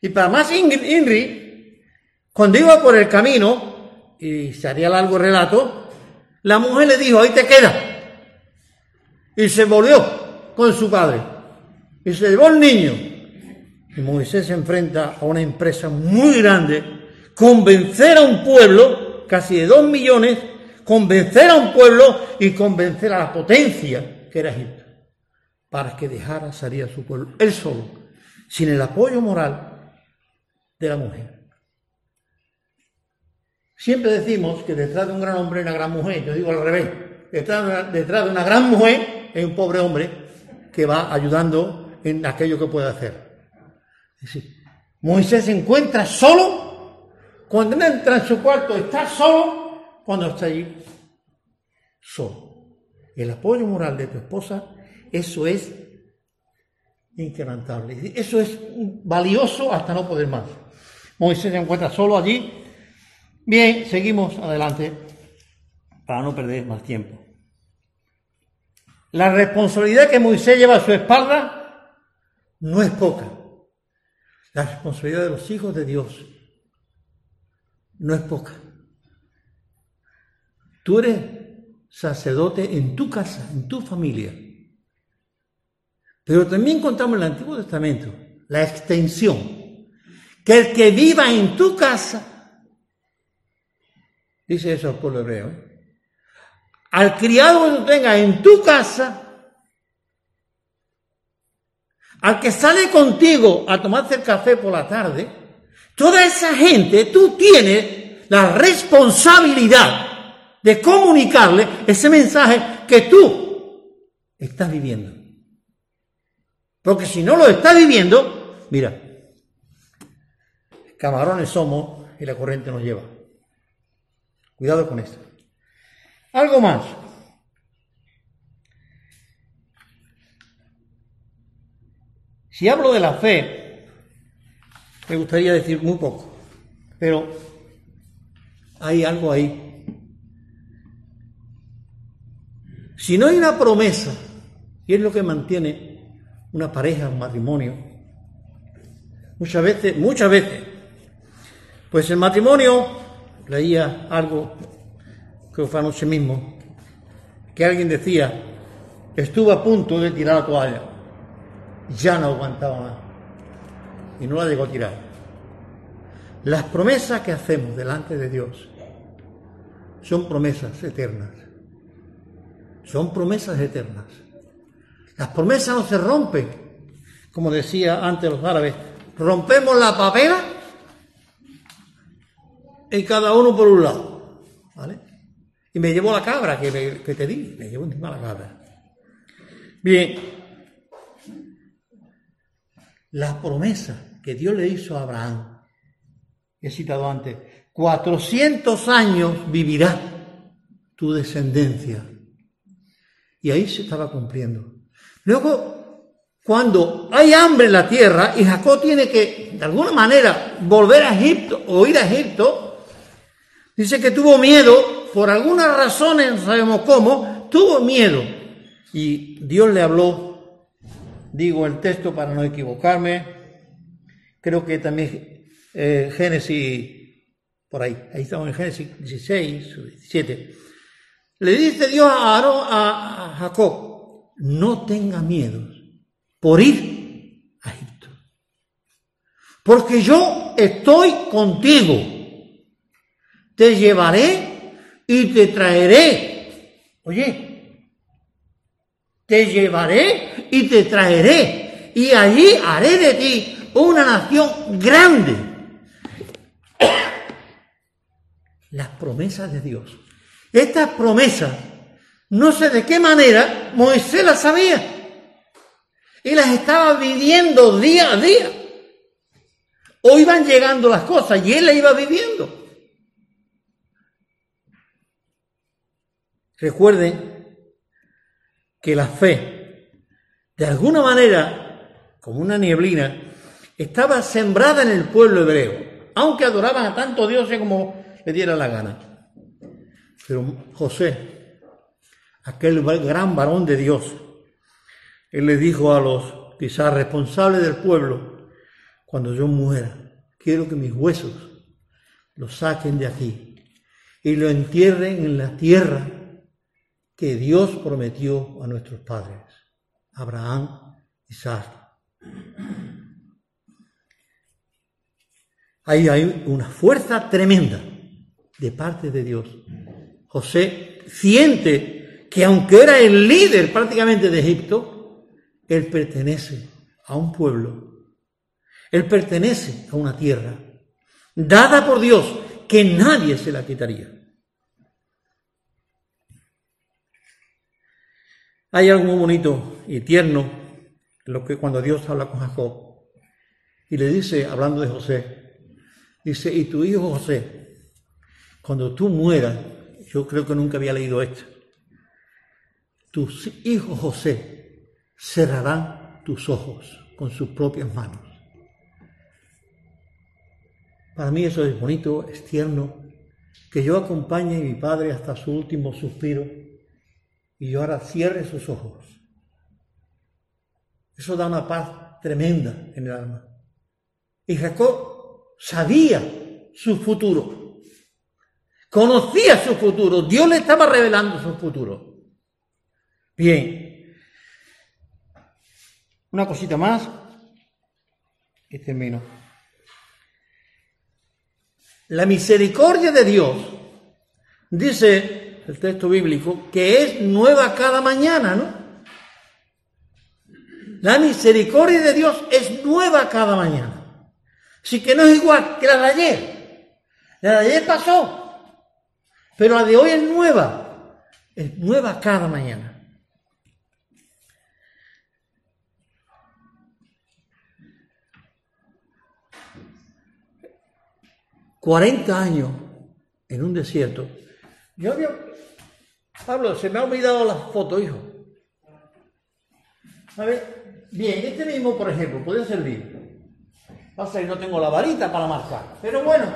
[SPEAKER 2] Y para más Inri, cuando iba por el camino, y se haría largo relato, la mujer le dijo, ahí te queda. y se volvió con su padre y se llevó el niño. Y Moisés se enfrenta a una empresa muy grande, convencer a un pueblo, casi de dos millones, convencer a un pueblo y convencer a la potencia que era Egipto, para que dejara salir a su pueblo, él solo, sin el apoyo moral de la mujer. Siempre decimos que detrás de un gran hombre hay una gran mujer, yo digo al revés, detrás de una, detrás de una gran mujer hay un pobre hombre que va ayudando en aquello que puede hacer. Moisés se encuentra solo, cuando entra en su cuarto está solo, cuando está allí solo. El apoyo moral de tu esposa, eso es inquebrantable. Eso es valioso hasta no poder más. Moisés se encuentra solo allí. Bien, seguimos adelante para no perder más tiempo. La responsabilidad que Moisés lleva a su espalda no es poca. La responsabilidad de los hijos de Dios no es poca. Tú eres sacerdote en tu casa, en tu familia. Pero también contamos en el Antiguo Testamento la extensión, que el que viva en tu casa, dice eso al pueblo hebreo, al criado que tú tengas en tu casa, al que sale contigo a tomarse el café por la tarde, toda esa gente, tú tienes la responsabilidad de comunicarle ese mensaje que tú estás viviendo. Porque si no lo estás viviendo, mira, camarones somos y la corriente nos lleva. Cuidado con esto. Algo más. Si hablo de la fe, me gustaría decir muy poco, pero hay algo ahí Si no hay una promesa, y es lo que mantiene una pareja, un matrimonio, muchas veces, muchas veces, pues el matrimonio, leía algo, que fue anoche mismo, que alguien decía, estuvo a punto de tirar la toalla, ya no aguantaba más, y no la llegó a tirar. Las promesas que hacemos delante de Dios son promesas eternas son promesas eternas. Las promesas no se rompen, como decía antes los árabes, rompemos la papera y cada uno por un lado, ¿vale? Y me llevo la cabra que, te di, me llevo encima la cabra. Bien, la promesa que Dios le hizo a Abraham, he citado antes, 400 años vivirá tu descendencia y ahí se estaba cumpliendo. Luego, cuando hay hambre en la tierra y Jacob tiene que, de alguna manera, volver a Egipto o ir a Egipto, dice que tuvo miedo, por algunas razones, no sabemos cómo, tuvo miedo. Y Dios le habló, digo el texto para no equivocarme, creo que también eh, Génesis, por ahí, ahí estamos en Génesis 16 17 le dice Dios a, a Jacob, no tenga miedo por ir a Egipto. Porque yo estoy contigo. Te llevaré y te traeré. Oye, te llevaré y te traeré. Y allí haré de ti una nación grande. Las promesas de Dios estas promesas, no sé de qué manera, Moisés las sabía. Y las estaba viviendo día a día. O iban llegando las cosas y él las iba viviendo. Recuerden que la fe, de alguna manera, como una nieblina, estaba sembrada en el pueblo hebreo, aunque adoraban a tanto dioses como le diera la gana. Pero José, aquel gran varón de Dios, él le dijo a los quizás responsables del pueblo, cuando yo muera, quiero que mis huesos los saquen de aquí y lo entierren en la tierra que Dios prometió a nuestros padres, Abraham, Isaac. Ahí hay una fuerza tremenda de parte de Dios. José siente que aunque era el líder prácticamente de Egipto, él pertenece a un pueblo, él pertenece a una tierra dada por Dios que nadie se la quitaría. Hay algo muy bonito y tierno lo que cuando Dios habla con Jacob y le dice, hablando de José, dice, y tu hijo José, cuando tú mueras, yo creo que nunca había leído esto, tus hijos José cerrarán tus ojos con sus propias manos. Para mí eso es bonito, es tierno, que yo acompañe a mi padre hasta su último suspiro y ahora cierre sus ojos. Eso da una paz tremenda en el alma. Y Jacob sabía su futuro, conocía su futuro, Dios le estaba revelando su futuro. Bien, una cosita más y termino. La misericordia de Dios, dice el texto bíblico, que es nueva cada mañana, ¿no? La misericordia de Dios es nueva cada mañana. Así que no es igual que la de ayer. La de ayer pasó, pero la de hoy es nueva. Es nueva cada mañana. Cuarenta años en un desierto. Yo había Pablo, se me ha olvidado la foto, hijo. Ver, bien, este mismo, por ejemplo, puede servir. Pasa que no tengo la varita para marcar. Pero bueno.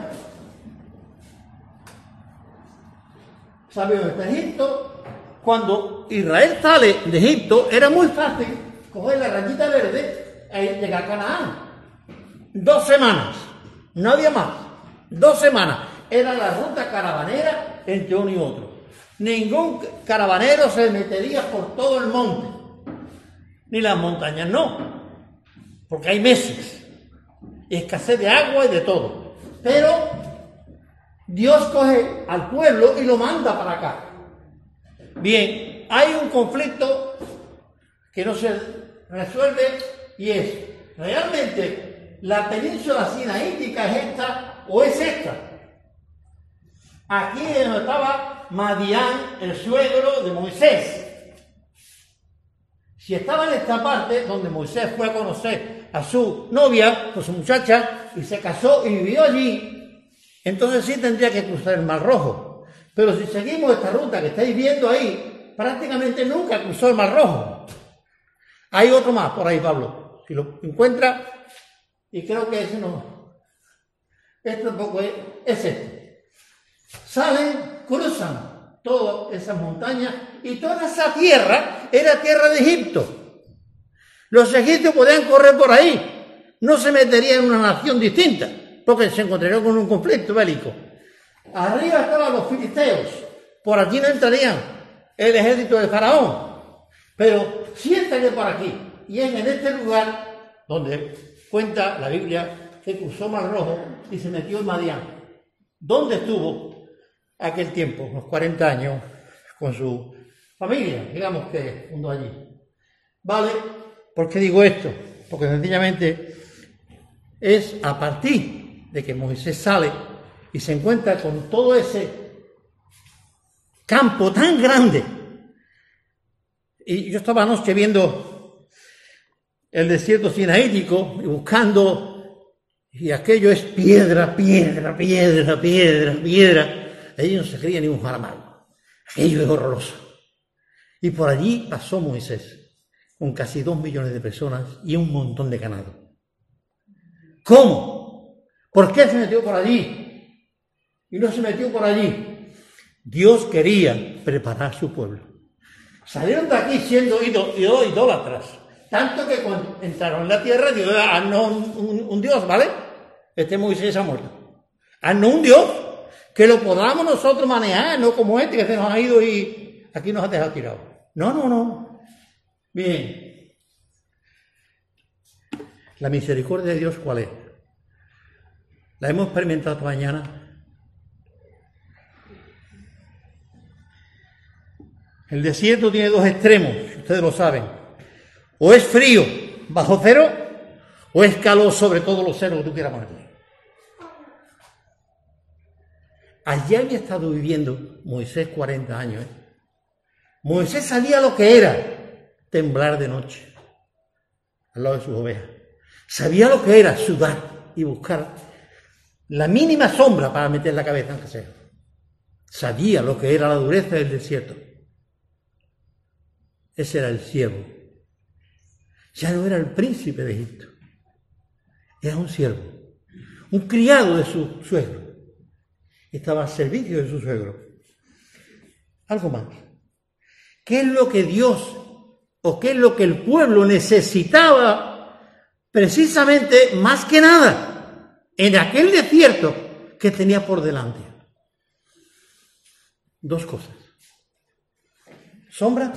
[SPEAKER 2] ¿Sabes de Egipto? Cuando Israel sale de Egipto, era muy fácil coger la rayita verde e llegar a Canaán. Dos semanas. No había más. Dos semanas. Era la ruta caravanera entre uno y otro. Ningún caravanero se metería por todo el monte, ni las montañas no, porque hay meses, escasez de agua y de todo. Pero Dios coge al pueblo y lo manda para acá. Bien, hay un conflicto que no se resuelve y es, ¿realmente la península sinaítica es esta o es esta? Aquí donde estaba Madián, el suegro de Moisés. Si estaba en esta parte donde Moisés fue a conocer a su novia, a su muchacha, y se casó y vivió allí, entonces sí tendría que cruzar el Mar Rojo. Pero si seguimos esta ruta que estáis viendo ahí, prácticamente nunca cruzó el Mar Rojo. Hay otro más por ahí, Pablo. Si lo encuentra, y creo que ese no. Este tampoco es, es este. Salen cruzan todas esas montañas y toda esa tierra era tierra de Egipto. Los egipcios podían correr por ahí, no se meterían en una nación distinta, porque se encontrarían con un conflicto bélico. Arriba estaban los filisteos, por aquí no entrarían el ejército de Faraón, pero siéntate por aquí, y es en este lugar donde cuenta la Biblia que cruzó Mar Rojo y se metió en Madián. ¿Dónde estuvo? aquel tiempo, unos 40 años, con su familia, digamos que fundó allí. ¿Vale? ¿Por qué digo esto? Porque sencillamente es a partir de que Moisés sale y se encuentra con todo ese campo tan grande. Y yo estaba anoche viendo el desierto sinaítico y buscando, y aquello es piedra, piedra, piedra, piedra, piedra Allí no se creía ni un jaramal. Aquello es horroroso. Y por allí pasó Moisés, con casi dos millones de personas y un montón de ganado. ¿Cómo? ¿Por qué se metió por allí? Y no se metió por allí. Dios quería preparar su pueblo. Salieron de aquí siendo idólatras. Tanto que cuando entraron en la tierra, Dios, ah, no un, Dios, ¿vale? Este Moisés ha muerto. Ah, no un Dios que lo podamos nosotros manejar, no como este que se nos ha ido y aquí nos ha dejado tirado. No, no, no. Bien. La misericordia de Dios, ¿cuál es? La hemos experimentado esta mañana. El desierto tiene dos extremos, ustedes lo saben. O es frío bajo cero, o es calor sobre todo los ceros que tú quieras ponerle. Allí había estado viviendo Moisés 40 años. ¿eh? Moisés sabía lo que era temblar de noche al lado de sus ovejas. Sabía lo que era sudar y buscar la mínima sombra para meter la cabeza, aunque sea. Sabía lo que era la dureza del desierto. Ese era el siervo. Ya no era el príncipe de Egipto. Era un siervo. Un criado de su suegro. Estaba al servicio de su suegro. Algo más. ¿Qué es lo que Dios o qué es lo que el pueblo necesitaba precisamente más que nada en aquel desierto que tenía por delante? Dos cosas. Sombra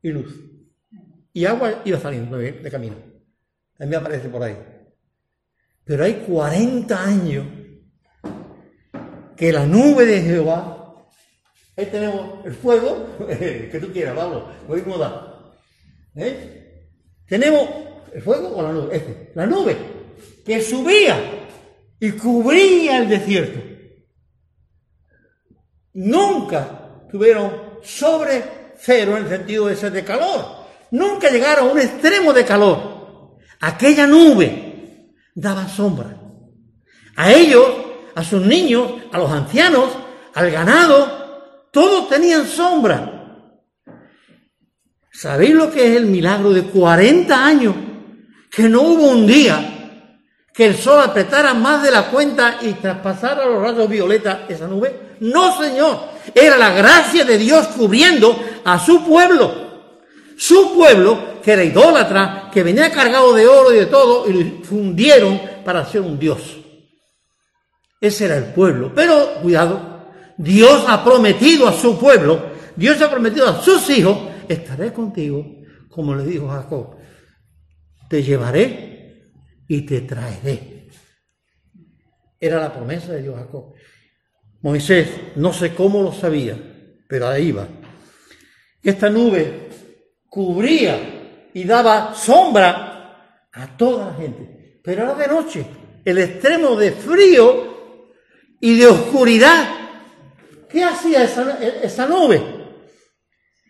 [SPEAKER 2] y luz. Y agua iba saliendo de, camino. También aparece por ahí. Pero hay 40 años que la nube de Jehová, ahí tenemos el fuego, [laughs] que tú quieras, Pablo, voy a ¿Eh? Tenemos el fuego o la nube, este, la nube, que subía y cubría el desierto. Nunca tuvieron sobre cero en el sentido de ser de calor. Nunca llegaron a un extremo de calor. Aquella nube daba sombra. A ellos, a sus niños, a los ancianos, al ganado, todos tenían sombra. ¿Sabéis lo que es el milagro de 40 años? Que no hubo un día que el sol apretara más de la cuenta y traspasara los rayos violetas esa nube. No, Señor. Era la gracia de Dios cubriendo a su pueblo. Su pueblo, que era idólatra, que venía cargado de oro y de todo, y lo fundieron para ser un Dios. Ese era el pueblo. Pero, cuidado, Dios ha prometido a su pueblo, Dios ha prometido a sus hijos, estaré contigo, como le dijo Jacob. Te llevaré y te traeré. Era la promesa de Dios Jacob. Moisés, no sé cómo lo sabía, pero ahí iba. Esta nube cubría y daba sombra a toda la gente, pero era de noche, el extremo de frío y de oscuridad. ¿Qué hacía esa, esa nube?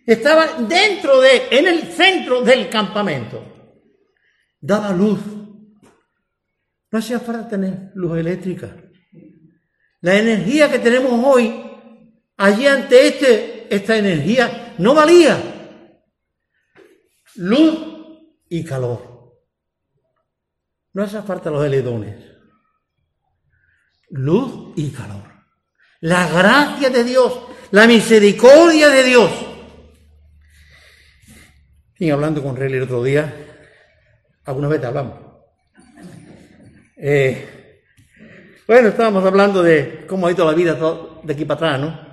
[SPEAKER 2] Estaba dentro de, en el centro del campamento. Daba luz. No hacía falta tener luz eléctrica. La energía que tenemos hoy, allí ante este, esta energía, no valía. Luz y calor. No hace falta los eledones. Luz y calor. La gracia de Dios, la misericordia de Dios. Y hablando con Rey el otro día, alguna vez hablamos. Eh, bueno, estábamos hablando de cómo ha ido la vida de aquí para atrás, ¿no?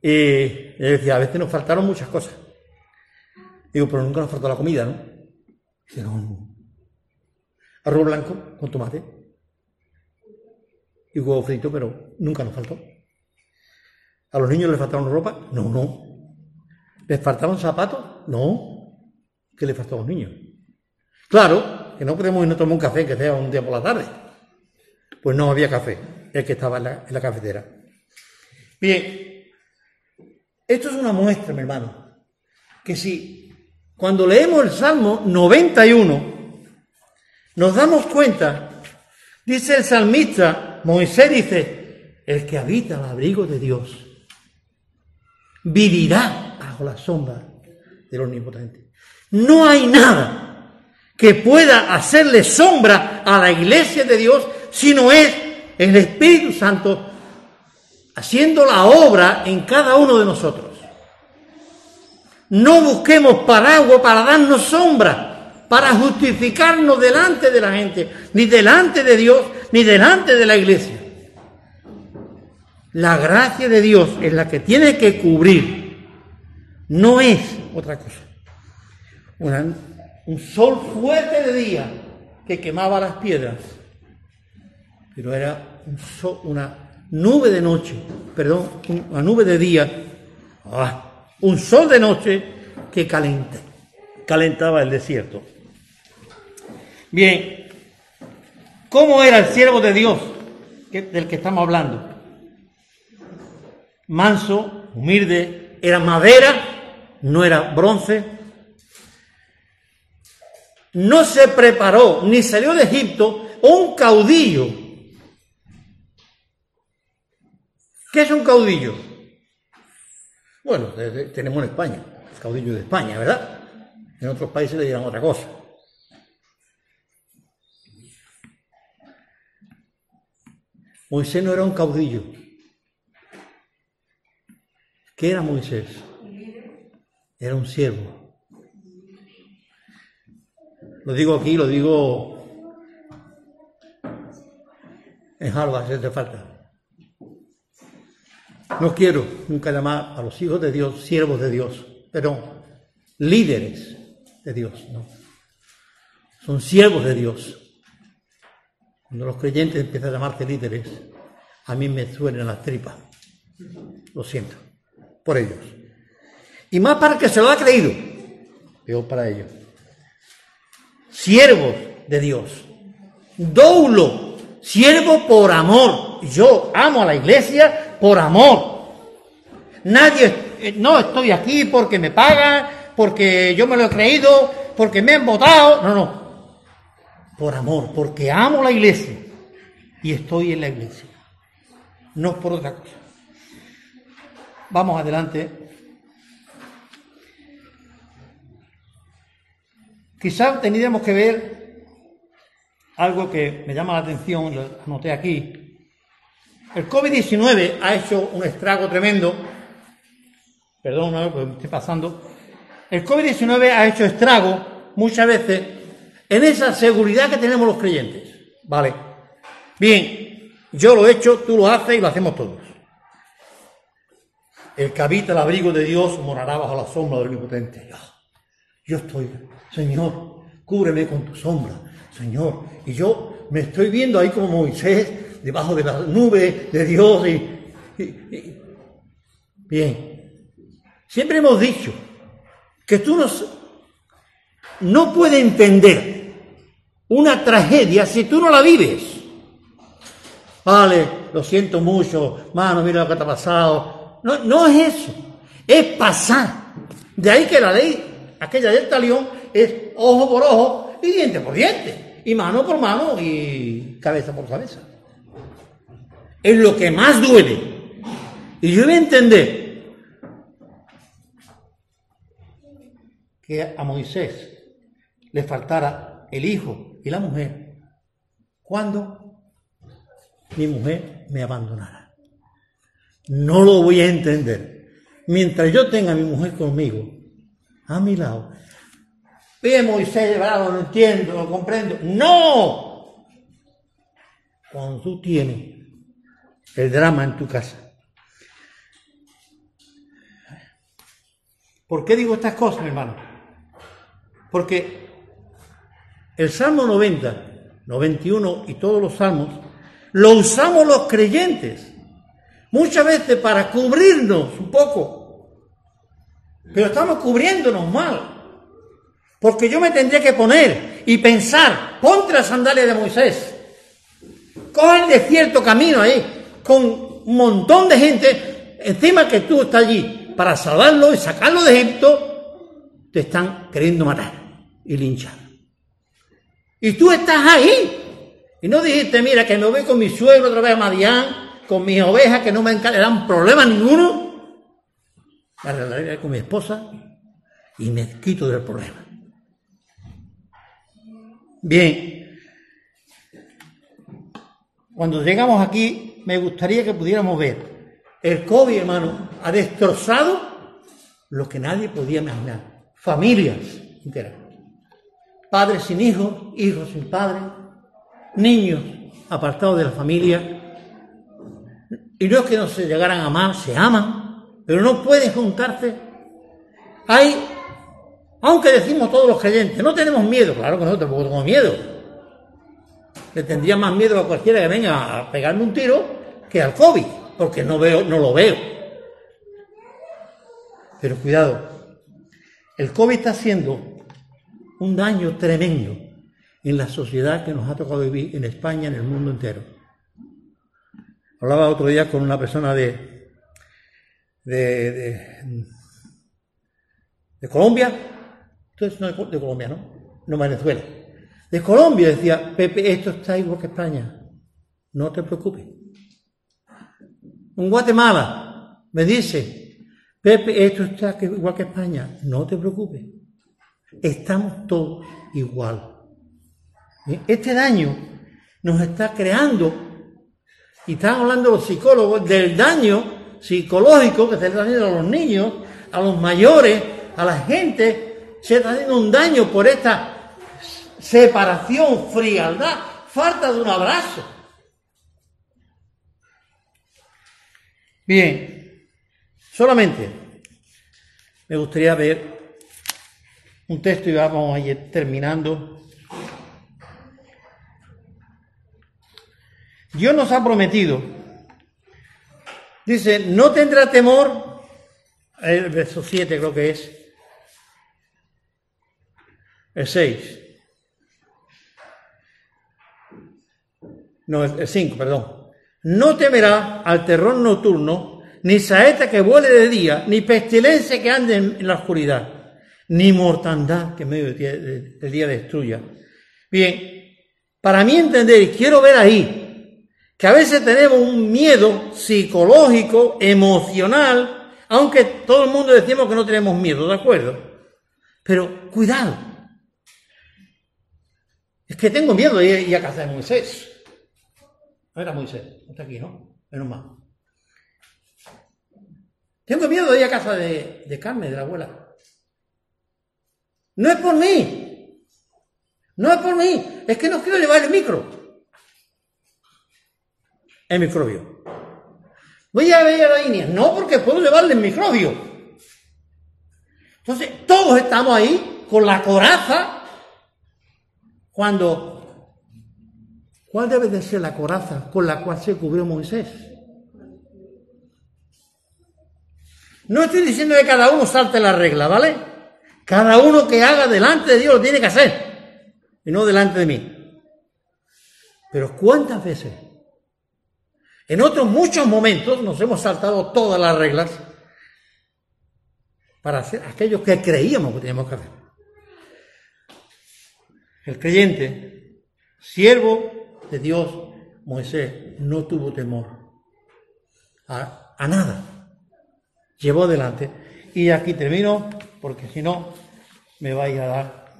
[SPEAKER 2] Y le decía, a veces nos faltaron muchas cosas. Digo, pero nunca nos faltó la comida, ¿no? Dice, no, no. Arroz blanco con tomate y huevo frito, pero nunca nos faltó. ¿A los niños les faltaron ropa? No, no. ¿Les faltaron zapatos? No. ¿Qué les faltó a los niños? Claro, que no podemos irnos a un café que sea un día por la tarde. Pues no había café, el que estaba en la, cafetera. Bien, esto es una muestra, mi hermano, que si cuando leemos el Salmo 91, nos damos cuenta, dice el salmista, Moisés dice, el que habita al abrigo de Dios vivirá bajo la sombra del Omnipotente. No hay nada que pueda hacerle sombra a la iglesia de Dios sino es el Espíritu Santo haciendo la obra en cada uno de nosotros. No busquemos paraguas para darnos sombra, para justificarnos delante de la gente, ni delante de Dios, ni delante de la iglesia. La gracia de Dios es la que tiene que cubrir, no es otra cosa. Un sol fuerte de día que quemaba las piedras, pero era un sol- una nube de noche, perdón, un- una nube de día, ah, un sol de noche que calenta, calentaba el desierto. Bien, ¿cómo era el siervo de Dios del que estamos hablando? Manso, humilde, era madera, no era bronce. No se preparó ni salió de Egipto un caudillo. ¿Qué es un caudillo? Bueno, tenemos en España, el caudillo de España, ¿verdad? En otros países le dirán otra cosa. Moisés no era un caudillo. ¿Qué era Moisés? Era un siervo. Lo digo aquí, lo digo en Harvard, si hace falta. No quiero nunca llamar a los hijos de Dios siervos de Dios, pero líderes de Dios, ¿no? Son siervos de Dios. Cuando los creyentes empiezan a llamarse líderes, a mí me suenan las tripas. Lo siento por ellos. Y más para el que se lo ha creído, peor para ellos. Siervos de Dios. Doulo, siervo por amor. Yo amo a la iglesia por amor. Nadie, eh, no estoy aquí porque me pagan, porque yo me lo he creído, porque me han votado. No, no. Por amor, porque amo la iglesia y estoy en la iglesia. No por otra cosa. Vamos adelante. Quizás tendríamos que ver algo que me llama la atención, lo anoté aquí. El COVID-19 ha hecho un estrago tremendo. Perdón, no, pues me estoy pasando. El COVID-19 ha hecho estrago muchas veces en esa seguridad que tenemos los creyentes. Vale. Bien, yo lo he hecho, tú lo haces y lo hacemos todos. El que habita el abrigo de Dios morará bajo la sombra del Omnipotente. Ah, Yo estoy, Señor, cúbreme con tu sombra, Señor. Y yo me estoy viendo ahí como Moisés, debajo de la nube de Dios. Y, Bien, siempre hemos dicho que tú no puedes entender una tragedia si tú no la vives. Vale, lo siento mucho, mano, mira lo que te ha pasado. No, no es eso, es pasar. De ahí que la ley, aquella del talión, es ojo por ojo y diente por diente, y mano por mano y cabeza por cabeza. Es lo que más duele. Y yo voy a entender que a Moisés le faltara el hijo y la mujer cuando mi mujer me abandonara. No lo voy a entender. Mientras yo tenga a mi mujer conmigo, a mi lado. Ve Moisés, bravo, no entiendo, no comprendo. ¡No! Cuando tú tienes el drama en tu casa. ¿Por qué digo estas cosas, hermano? Porque el Salmo 90, 91 y todos los salmos lo usamos los creyentes muchas veces para cubrirnos un poco, pero estamos cubriéndonos mal. Porque yo me tendría que poner y pensar, ponte la sandalia de Moisés, coge el desierto camino ahí, con un montón de gente, encima que tú estás allí para salvarlo y sacarlo de Egipto, te están queriendo matar y linchar. Y tú estás ahí. Y no dijiste, mira, que me voy con mi suegro otra vez a Madián, con mis ovejas que no me dan problema ninguno. Me con mi esposa y me quito del problema. Bien. Cuando llegamos aquí, me gustaría que pudiéramos ver. El COVID, hermano, ha destrozado lo que nadie podía imaginar. Familias enteras. Padres sin hijos, hijos sin padres, niños apartados de la familia. Y no es que no se llegaran a amar, se aman, pero no pueden juntarse. Hay, aunque decimos todos los creyentes, no tenemos miedo, claro que no, tampoco tengo miedo. Le tendría más miedo a cualquiera que venga a pegarme un tiro que al COVID, porque no veo, no lo veo. Pero cuidado, el COVID está haciendo un daño tremendo en la sociedad que nos ha tocado vivir en España, en el mundo entero. Hablaba otro día con una persona de, de, de, Colombia, entonces no de, Colombia, ¿no? No Venezuela. De Colombia decía, Pepe, esto está igual que España, no te preocupes. En Guatemala me dice, Pepe, esto está igual que España, no te preocupes. Estamos todos igual. Este daño nos está creando y están hablando los psicólogos del daño psicológico que se está haciendo a los niños, a los mayores, a la gente. Se está haciendo un daño por esta separación, frialdad, falta de un abrazo. Bien, solamente me gustaría ver un texto y vamos a ir terminando Dios nos ha prometido. Dice, no tendrá temor, el verso 7 creo que es, el 6. No, el 5, perdón. No temerá al terror nocturno, ni saeta que vuele de día, ni pestilencia que ande en la oscuridad, ni mortandad que en medio del día destruya. Bien, para mí entender, y quiero ver ahí, que a veces tenemos un miedo psicológico, emocional, aunque todo el mundo decimos que no tenemos miedo, ¿de acuerdo? Pero cuidado. Es que tengo miedo de ir a casa de. No era Moisés, está aquí, ¿no? Menos mal. Tengo miedo de ir a casa de, Carmen, de la abuela. No es por mí. No es por mí. Es que no quiero llevar el micro el microbio. Voy a ver a la India. No, porque puedo llevarle el microbio. Entonces, todos estamos ahí con la coraza cuando... ¿Cuál debe de ser la coraza con la cual se cubrió Moisés? No estoy diciendo que cada uno salte la regla, ¿vale? Cada uno que haga delante de Dios lo tiene que hacer y no delante de mí. Pero ¿cuántas veces en otros muchos momentos nos hemos saltado todas las reglas para hacer aquello que creíamos que teníamos que hacer. El creyente, siervo de Dios, Moisés, no tuvo temor a, a nada. Llevó adelante. Y aquí termino, porque si no, me vais a dar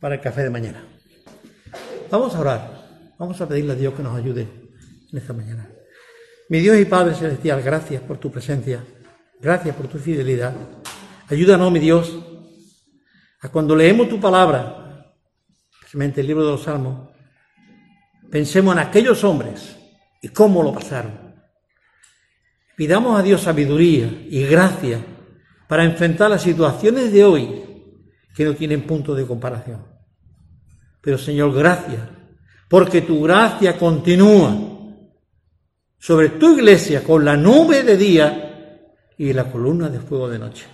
[SPEAKER 2] para el café de mañana. Vamos a orar. Vamos a pedirle a Dios que nos ayude en esta mañana. Mi Dios y Padre Celestial, gracias por tu presencia, gracias por tu fidelidad. Ayúdanos, mi Dios, a cuando leemos tu palabra, especialmente el libro de los Salmos, pensemos en aquellos hombres y cómo lo pasaron. Pidamos a Dios sabiduría y gracia para enfrentar las situaciones de hoy que no tienen punto de comparación. Pero Señor, gracias porque tu gracia continúa sobre tu iglesia con la nube de día y la columna de fuego de noche.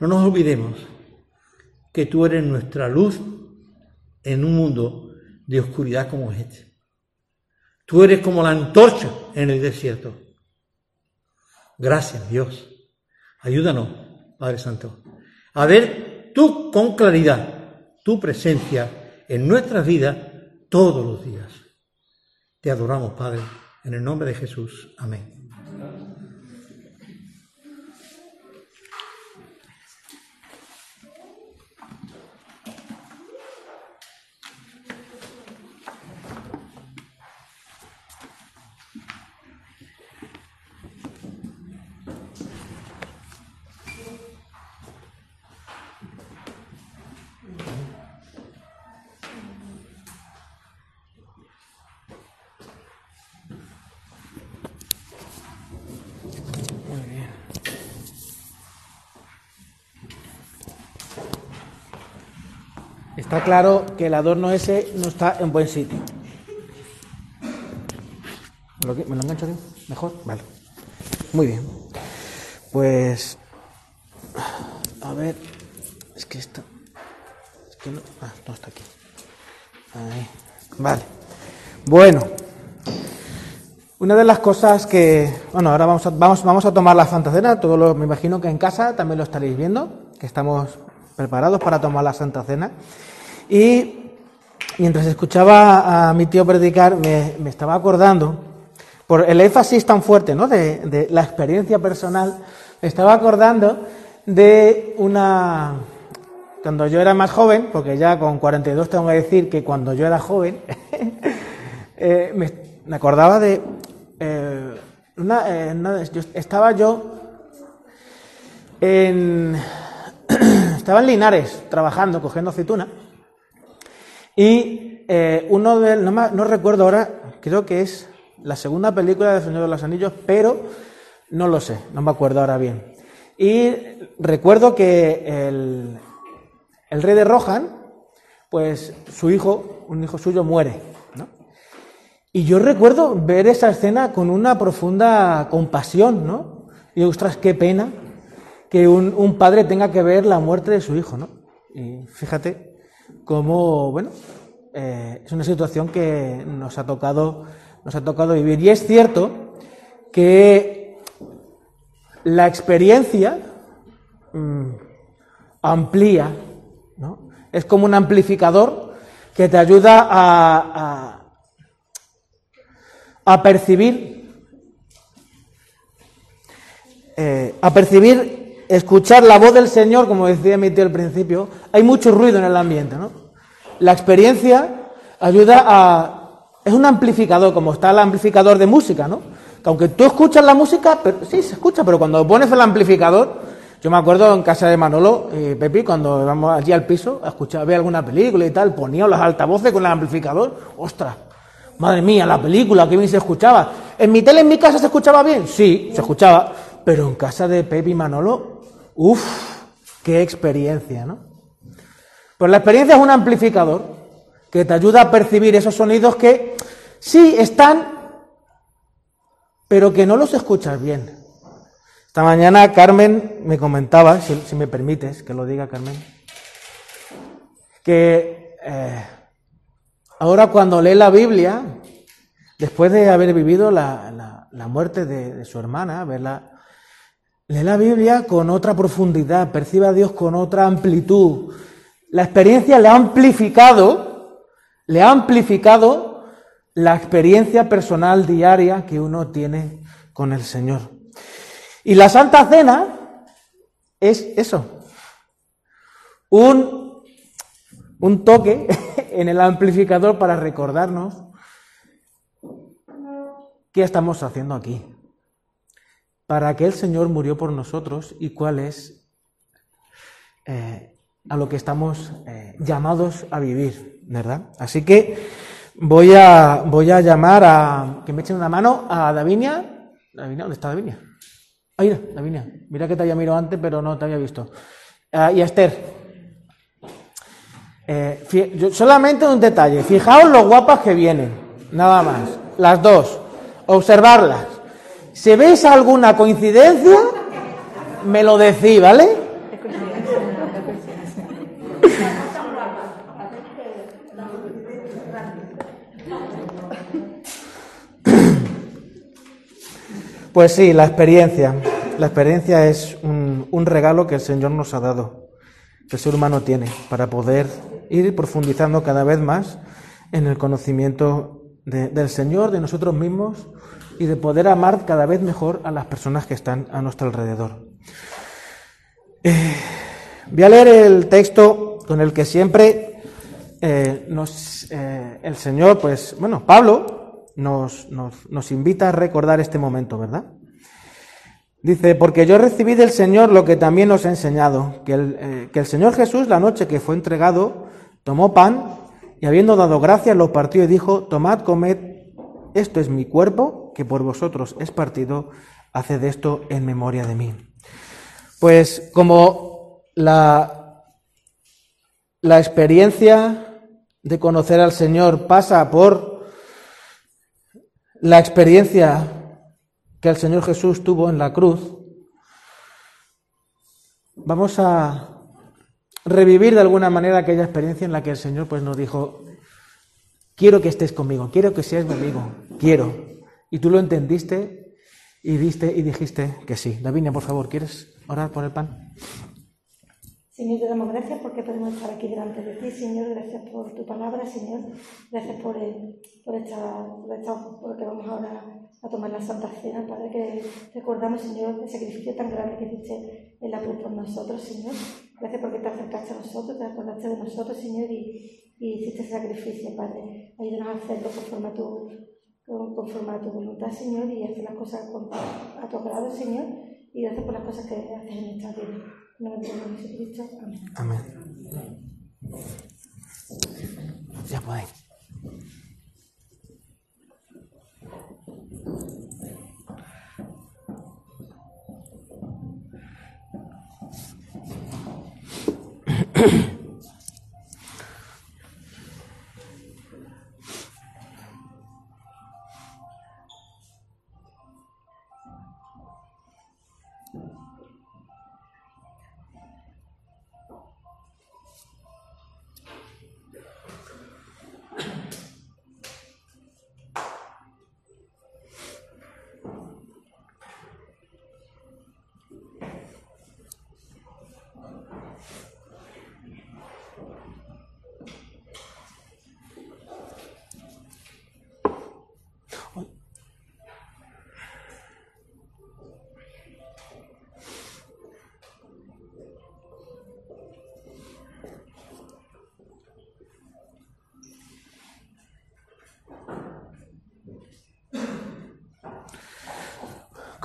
[SPEAKER 2] No nos olvidemos que tú eres nuestra luz en un mundo de oscuridad como este. Tú eres como la antorcha en el desierto. Gracias, Dios. Ayúdanos, Padre Santo, a ver tú con claridad tu presencia en nuestras vidas todos los días. Te adoramos, Padre, en el nombre de Jesús. Amén.
[SPEAKER 5] Claro que el adorno ese no está en buen sitio. ¿Me lo, engancho aquí? ¿Mejor? Vale. Muy bien. Pues. A ver. Es que esto. Es que no. Ah, no está aquí. Ahí. Vale. Bueno. Una de las cosas que. Bueno, ahora vamos a, vamos, vamos a tomar la Santa Cena. Todo lo, me imagino que en casa también lo estaréis viendo. Que estamos preparados para tomar la Santa Cena. Y mientras escuchaba a mi tío predicar, me, estaba acordando por el énfasis tan fuerte ¿no? de, la experiencia personal, me estaba acordando de una... Cuando yo era más joven, porque ya con 42 tengo que decir que cuando yo era joven, [laughs] eh, me, acordaba de... Eh, una, eh, yo, estaba yo en... [clears throat] estaba en Linares trabajando, cogiendo aceituna, y eh, uno de... No, no recuerdo ahora, creo que es la segunda película de Señor de los Anillos, pero no lo sé, no me acuerdo ahora bien. Y recuerdo que el, el rey de Rohan, pues su hijo, un hijo suyo, muere. ¿no? Y yo recuerdo ver esa escena con una profunda compasión, ¿no? Y ostras, qué pena que un, un padre tenga que ver la muerte de su hijo, ¿no? Y fíjate cómo, bueno, eh, es una situación que nos ha tocado nos ha tocado vivir. Y es cierto que la experiencia mmm, amplía, ¿no? Es como un amplificador que te ayuda a, a, percibir, eh, a percibir, escuchar la voz del Señor, como decía mi tío al principio. Hay mucho ruido en el ambiente, ¿no? La experiencia ayuda a es un amplificador, como está el amplificador de música, ¿no? Que aunque tú escuchas la música, pero, sí, se escucha, pero cuando pones el amplificador, yo me acuerdo en casa de Manolo Pepi, cuando íbamos allí al piso a escuchar, a ver alguna película y tal, ponía los altavoces con el amplificador, ostras, madre mía, la película, que bien se escuchaba. ¿En mi tele, en mi casa se escuchaba bien? Sí, se escuchaba, pero en casa de Pepi y Manolo, uff, qué experiencia, ¿no? Pues la experiencia es un amplificador que te ayuda a percibir esos sonidos que sí están, pero que no los escuchas bien. Esta mañana Carmen me comentaba, si, me permites que lo diga Carmen, que eh, ahora cuando lee la Biblia, después de haber vivido la, la, la muerte de, de, su hermana, verla, lee la Biblia con otra profundidad, percibe a Dios con otra amplitud. La experiencia le ha amplificado le ha amplificado la experiencia personal diaria que uno tiene con el Señor. Y la Santa Cena es eso, un, un toque [laughs] en el amplificador para recordarnos qué estamos haciendo aquí, para que el Señor murió por nosotros y cuál es eh, a lo que estamos eh, llamados a vivir, ¿verdad? Así que voy a, voy a llamar a que me echen una mano a Davinia. Davinia ¿Dónde está Davinia? Ahí, Davinia. Mira que te había mirado antes, pero no te había visto. Uh, y a Esther. Eh, solamente un detalle. Fijaos lo guapas que vienen. Nada más. Las dos. Observarlas. Si veis alguna coincidencia, me lo decís, ¿vale? Pues sí, la experiencia. La experiencia es un, un, regalo que el Señor nos ha dado, que el ser humano tiene, para poder ir profundizando cada vez más en el conocimiento de, del Señor, de nosotros mismos y de poder amar cada vez mejor a las personas que están a nuestro alrededor. Eh, voy a leer el texto con el que siempre eh, nos, eh, el Señor, pues, bueno, Pablo nos, nos, nos, invita a recordar este momento, ¿verdad? Dice, porque yo recibí del Señor lo que también os he enseñado, que el, que el Señor Jesús, la noche que fue entregado, tomó pan y habiendo dado gracias, lo partió y dijo, tomad, comed, esto es mi cuerpo, que por vosotros es partido, haced esto en memoria de mí. Pues como la, la experiencia de conocer al Señor pasa por la experiencia que el Señor Jesús tuvo en la cruz, vamos a revivir de alguna manera aquella experiencia en la que el Señor pues nos dijo, quiero que estés conmigo, quiero que seas mi amigo, quiero. Y tú lo entendiste y diste y dijiste que sí. Davinia, por favor, ¿quieres orar por el pan?
[SPEAKER 6] Señor, te damos gracias porque podemos estar aquí delante de ti, Señor. Gracias por tu palabra, Señor. Gracias por, el, por, esta, por, esta, por que vamos ahora a tomar la Santa Cena, Padre, que recordamos, Señor, el sacrificio tan grande que hiciste en la cruz por nosotros, Señor. Gracias porque te acercaste a nosotros, te acordaste de nosotros, Señor, y, y hiciste ese sacrificio, Padre. Ayúdanos a hacerlo conforme a tu, conforme a tu voluntad, Señor, y hacer las cosas a tu agrado, Señor. Y gracias por las cosas que haces en nuestra vida. Amén.
[SPEAKER 5] Amén. Ya podéis. [clears throat]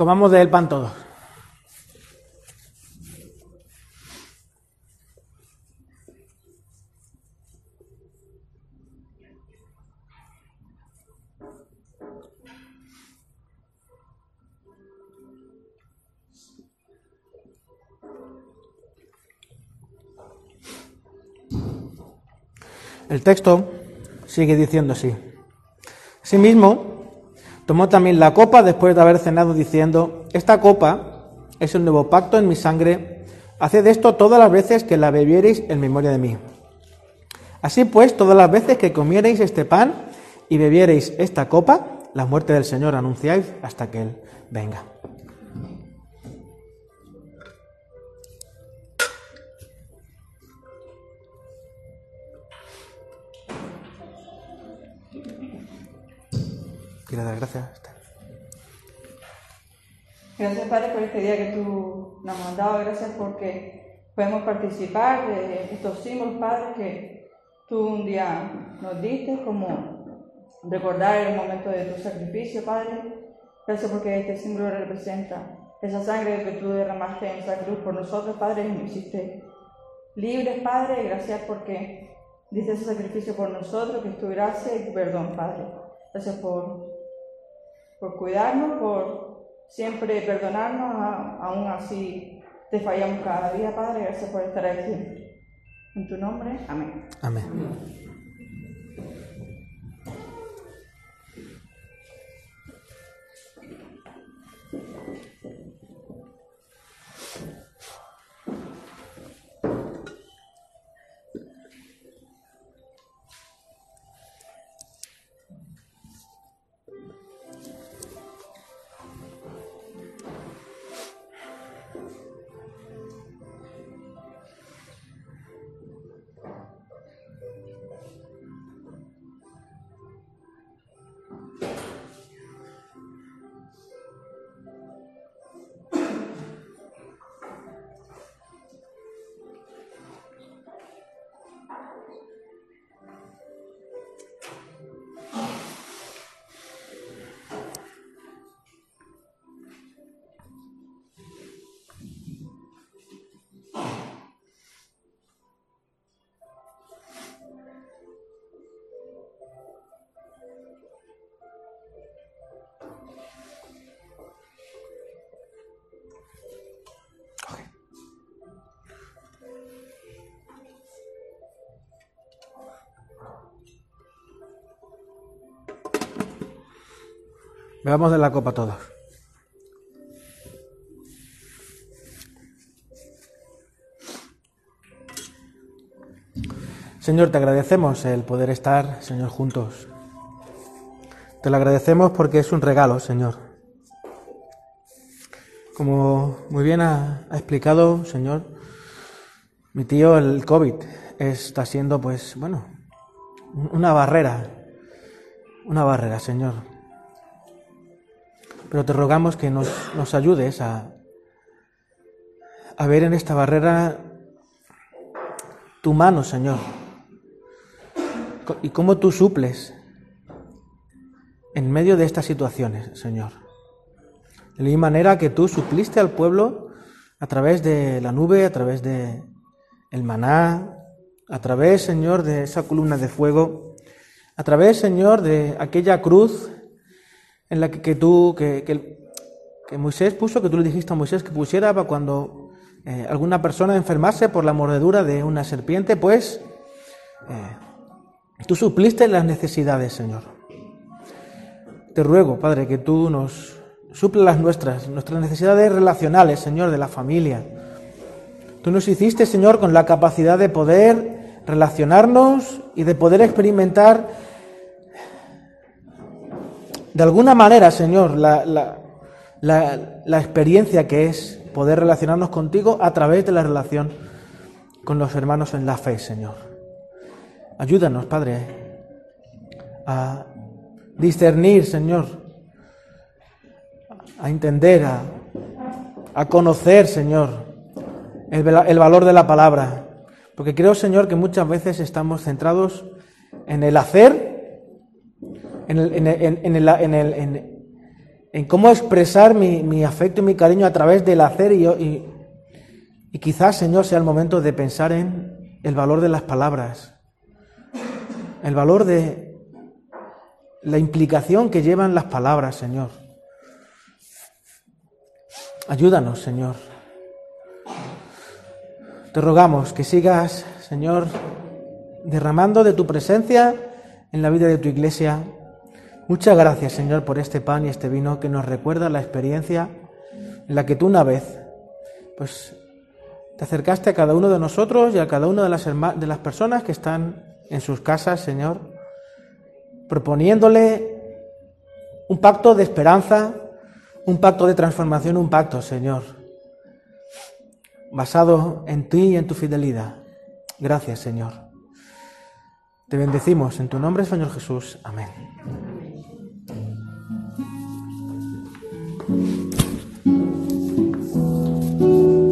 [SPEAKER 5] Comamos del pan todo. El texto sigue diciendo así. Asimismo, tomó también la copa después de haber cenado diciendo, esta copa es el nuevo pacto en mi sangre, haced esto todas las veces que la bebiereis en memoria de mí. Así pues, todas las veces que comiereis este pan y bebiereis esta copa, la muerte del Señor anunciáis hasta que Él venga. Quiero dar gracias.
[SPEAKER 7] Gracias, Padre, por este día que tú nos has dado. Gracias porque podemos participar de estos símbolos, Padre, que tú un día nos diste, como recordar el momento de tu sacrificio, Padre. Gracias porque este símbolo representa esa sangre que tú derramaste en esa cruz por nosotros, Padre, y nos hiciste libres, Padre. Gracias porque diste ese sacrificio por nosotros, que es tu gracia y tu perdón, Padre. Gracias por, por cuidarnos, por siempre perdonarnos, aún así te fallamos cada día, Padre. Gracias por estar aquí. En tu nombre, amén.
[SPEAKER 5] Amén. Bebamos de la copa todos. Señor, te agradecemos el poder estar, Señor, juntos. Te lo agradecemos porque es un regalo, Señor. Como muy bien ha, explicado, Señor, mi tío, el COVID está siendo, pues, bueno, una barrera, una barrera, Señor. Pero te rogamos que nos, nos ayudes a, a ver en esta barrera tu mano, Señor, y cómo tú suples en medio de estas situaciones, Señor. De la misma manera que tú supliste al pueblo a través de la nube, a través de el maná, a través, Señor, de esa columna de fuego, a través, Señor, de aquella cruz en la que, tú, que, que, Moisés puso, que tú le dijiste a Moisés que pusiera para cuando eh, alguna persona enfermase por la mordedura de una serpiente, pues eh, Tú supliste las necesidades, Señor. Te ruego, Padre, que tú nos suplas las nuestras, nuestras necesidades relacionales, Señor, de la familia. Tú nos hiciste, Señor, con la capacidad de poder relacionarnos y de poder experimentar de alguna manera, Señor, la, la, la, experiencia que es poder relacionarnos contigo a través de la relación con los hermanos en la fe, Señor. Ayúdanos, Padre, a discernir, Señor, a entender, a, conocer, Señor, el, valor de la palabra. Porque creo, Señor, que muchas veces estamos centrados en el hacer, en, el, en, cómo expresar mi, afecto y mi cariño a través del hacer y, y quizás, Señor, sea el momento de pensar en el valor de las palabras el valor de la implicación que llevan las palabras, Señor. Ayúdanos, Señor. Te rogamos que sigas, Señor, derramando de tu presencia en la vida de tu iglesia. Muchas gracias, Señor, por este pan y este vino que nos recuerda la experiencia en la que tú una vez, pues, te acercaste a cada uno de nosotros y a cada una de las, de las personas que están en sus casas, Señor, proponiéndole un pacto de esperanza, un pacto de transformación, un pacto, Señor, basado en ti y en tu fidelidad. Gracias, Señor. Te bendecimos en tu nombre, Señor Jesús. Amén.
[SPEAKER 1] Música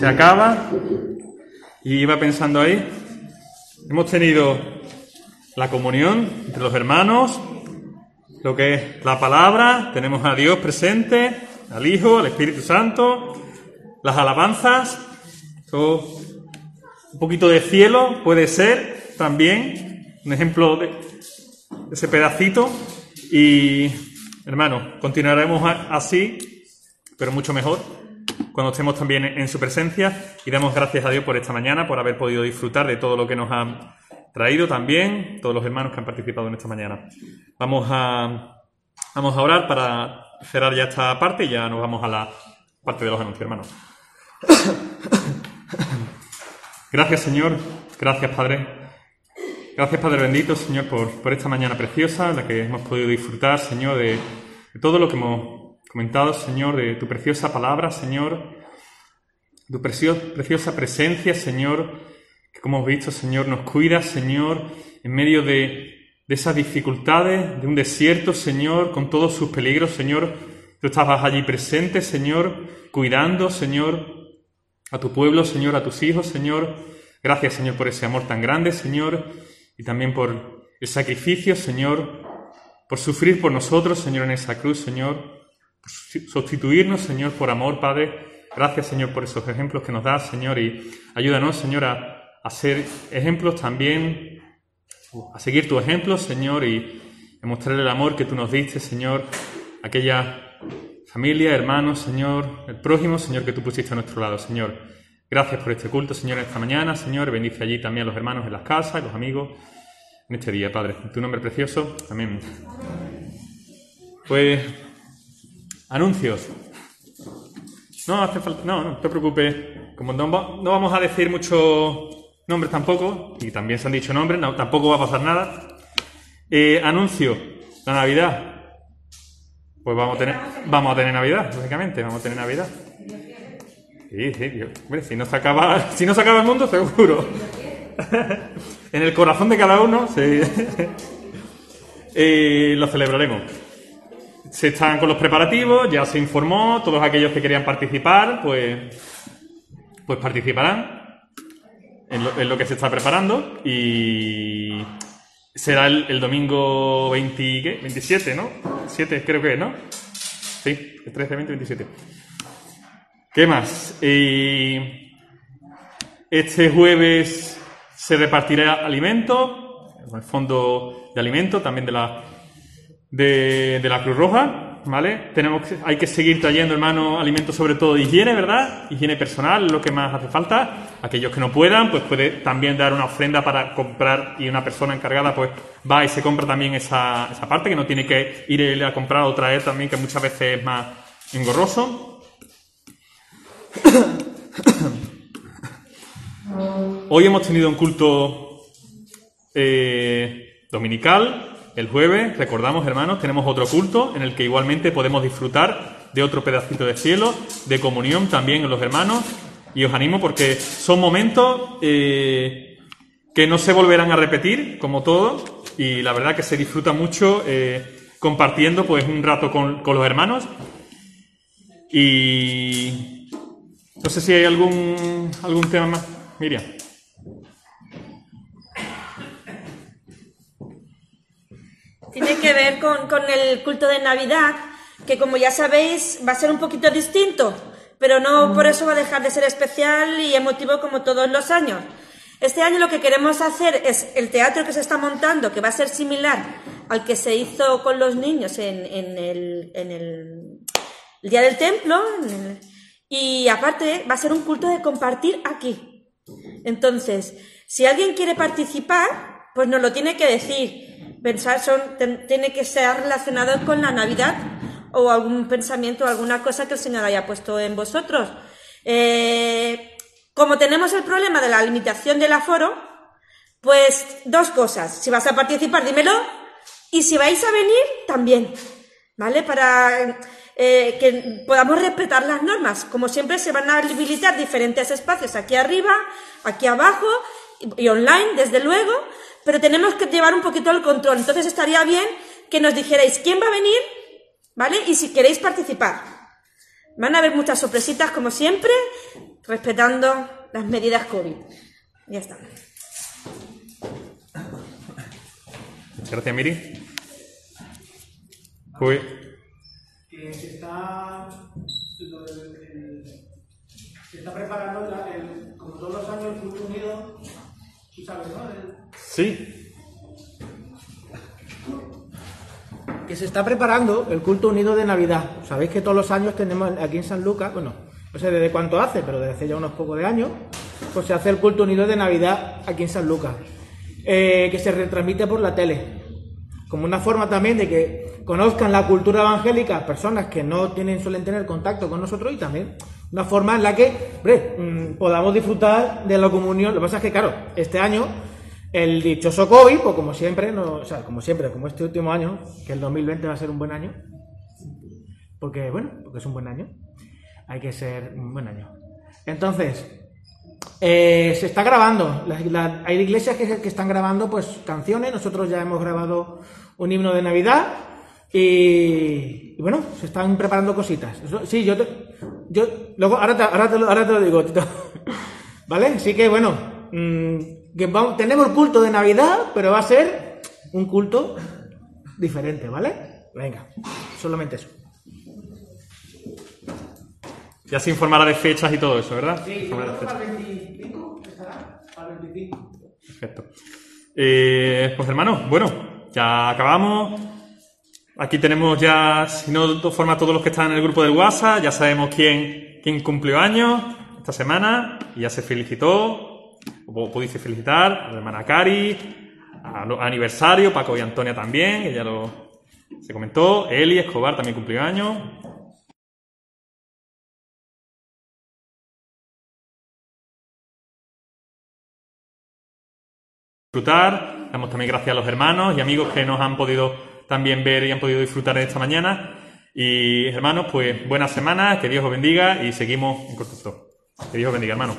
[SPEAKER 1] se acaba. Y iba pensando ahí, hemos tenido la comunión entre los hermanos, lo que es la palabra, tenemos a Dios presente, al Hijo, al Espíritu Santo, las alabanzas, un poquito de cielo puede ser también un ejemplo de ese pedacito y hermano, continuaremos así, pero mucho mejor cuando estemos también en su presencia y damos gracias a Dios por esta mañana, por haber podido disfrutar de todo lo que nos han traído también, todos los hermanos que han participado en esta mañana. Vamos a, vamos a orar para cerrar ya esta parte y ya nos vamos a la parte de los anuncios, hermanos. [coughs] Gracias, Señor. Gracias, Padre. Gracias, Padre bendito, Señor, por, esta mañana preciosa, la que hemos podido disfrutar, Señor, de, todo lo que hemos comentado, Señor, de tu preciosa palabra, Señor, tu preciosa presencia, Señor, que como hemos visto, Señor, nos cuida, Señor, en medio de, de esas dificultades, de un desierto, Señor, con todos sus peligros, Señor. Tú estabas allí presente, Señor, cuidando, Señor, a tu pueblo, Señor, a tus hijos, Señor. Gracias, Señor, por ese amor tan grande, Señor, y también por el sacrificio, Señor, por sufrir por nosotros, Señor, en esa cruz, Señor, sustituirnos, Señor, por amor, Padre. Gracias, Señor, por esos ejemplos que nos das, Señor, y ayúdanos, Señor, a, ser ejemplos también, a seguir tu ejemplo, Señor, y a mostrar el amor que tú nos diste, Señor, aquella familia, hermanos, Señor, el prójimo, Señor, que tú pusiste a nuestro lado, Señor. Gracias por este culto, Señor, esta mañana, Señor. Bendice allí también a los hermanos en las casas, los amigos, en este día, Padre. En tu nombre precioso. Amén. Pues, anuncios. No hace falta, no, no te preocupes. Como no, vamos a decir muchos nombres tampoco, y también se han dicho nombres, tampoco va a pasar nada. Eh, anuncio, la Navidad. Pues vamos a tener, vamos a tener Navidad, lógicamente, vamos a tener Navidad. Sí, sí, Hombre, si no se acaba, [laughs] si no se acaba el mundo, seguro. [laughs] en el corazón de cada uno, y [laughs] lo celebraremos. Se están con los preparativos, ya se informó, todos aquellos que querían participar, pues, pues participarán en lo, en lo que se está preparando y será el, domingo 20, 27, ¿no? 7 creo que ¿no? Sí, el 13, 20, 27. ¿Qué más? este jueves se repartirá alimento, el fondo de alimento también de la, de la Cruz Roja. ¿vale? Tenemos hay que seguir trayendo, hermano, alimentos sobre todo de higiene, ¿verdad? Higiene personal, lo que más hace falta. Aquellos que no puedan, pues puede también dar una ofrenda para comprar y una persona encargada, pues va y se compra también esa, esa parte, que no tiene que ir a comprar o traer también, que muchas veces es más engorroso. [coughs] Hoy hemos tenido un culto eh, dominical, el jueves, recordamos hermanos, tenemos otro culto en el que igualmente podemos disfrutar de otro pedacito de cielo, de comunión también en los hermanos. Y os animo porque son momentos eh, que no se volverán a repetir, como todo, y la verdad que se disfruta mucho eh, compartiendo pues un rato con, con los hermanos. Y no sé si hay algún, algún tema más. Miriam.
[SPEAKER 8] Tiene que ver con, el culto de Navidad, que como ya sabéis va a ser un poquito distinto, pero no por eso va a dejar de ser especial y emotivo como todos los años. Este año lo que queremos hacer es el teatro que se está montando, que va a ser similar al que se hizo con los niños en, el, Día del Templo, y aparte va a ser un culto de compartir aquí. Entonces, si alguien quiere participar, pues nos lo tiene que decir pensar son, tiene que ser relacionado con la Navidad o algún pensamiento o alguna cosa que el Señor haya puesto en vosotros. Eh, como tenemos el problema de la limitación del aforo, pues dos cosas. Si vas a participar, dímelo. Y si vais a venir, también. ¿Vale? Para eh, que podamos respetar las normas. Como siempre, se van a habilitar diferentes espacios aquí arriba, aquí abajo y online, desde luego pero tenemos que llevar un poquito el control. Entonces estaría bien que nos dijerais quién va a venir, ¿vale? Y si queréis participar. Van a haber muchas sorpresitas, como siempre, respetando las medidas COVID. Ya está.
[SPEAKER 1] Gracias, Miri. Pues,
[SPEAKER 5] que se está, lo del- el- se está preparando, la- el- como todos los años, el Club Unido, tú sabes, ¿no? El-
[SPEAKER 1] sí,
[SPEAKER 5] que se está preparando el culto unido de Navidad. Sabéis que todos los años tenemos aquí en San Lucas, bueno, no sé desde cuánto hace, pero desde hace ya unos pocos de años, pues se hace el culto unido de Navidad aquí en San Lucas, eh, que se retransmite por la tele, como una forma también de que conozcan la cultura evangélica personas que no tienen suelen tener contacto con nosotros y también una forma en la que mm, podamos disfrutar de la comunión. Lo que pasa es que, claro, este año el dichoso COVID, pues como siempre, no, como siempre, como este último año, que el 2020 va a ser un buen año, porque, bueno, porque es un buen año, hay que ser un buen año. Entonces, eh, se está grabando, hay iglesias que, que están grabando pues canciones, nosotros ya hemos grabado un himno de Navidad y, y bueno, se están preparando cositas. Eso- sí, yo, te, yo luego, ahora te, ahora te lo- ahora te lo digo, Tito. [laughs] ¿Vale? Así que bueno, mm, que vamos- tenemos el culto de Navidad, pero va a ser un culto diferente, ¿vale? Venga, solamente eso.
[SPEAKER 1] ya se informará de fechas y todo eso, ¿verdad?
[SPEAKER 5] Sí,
[SPEAKER 1] Informará de fechas.
[SPEAKER 5] para el 25 estará, para el 25.
[SPEAKER 1] Perfecto. Eh, pues hermanos, bueno, ya acabamos. Aquí tenemos ya, si no de forma todos los que están en el grupo del WhatsApp, ya sabemos quién, quién cumplió años esta semana y ya se felicitó, o pudiese felicitar a la hermana Cari, a lo- aniversario, Paco y Antonia también, que ya lo se comentó, Eli Escobar también cumplió años. disfrutar. Damos también gracias a los hermanos y amigos que nos han podido también ver y han podido disfrutar esta mañana. Y hermanos, pues buena semana, que Dios os bendiga y seguimos en contacto. Que Dios os bendiga, hermanos.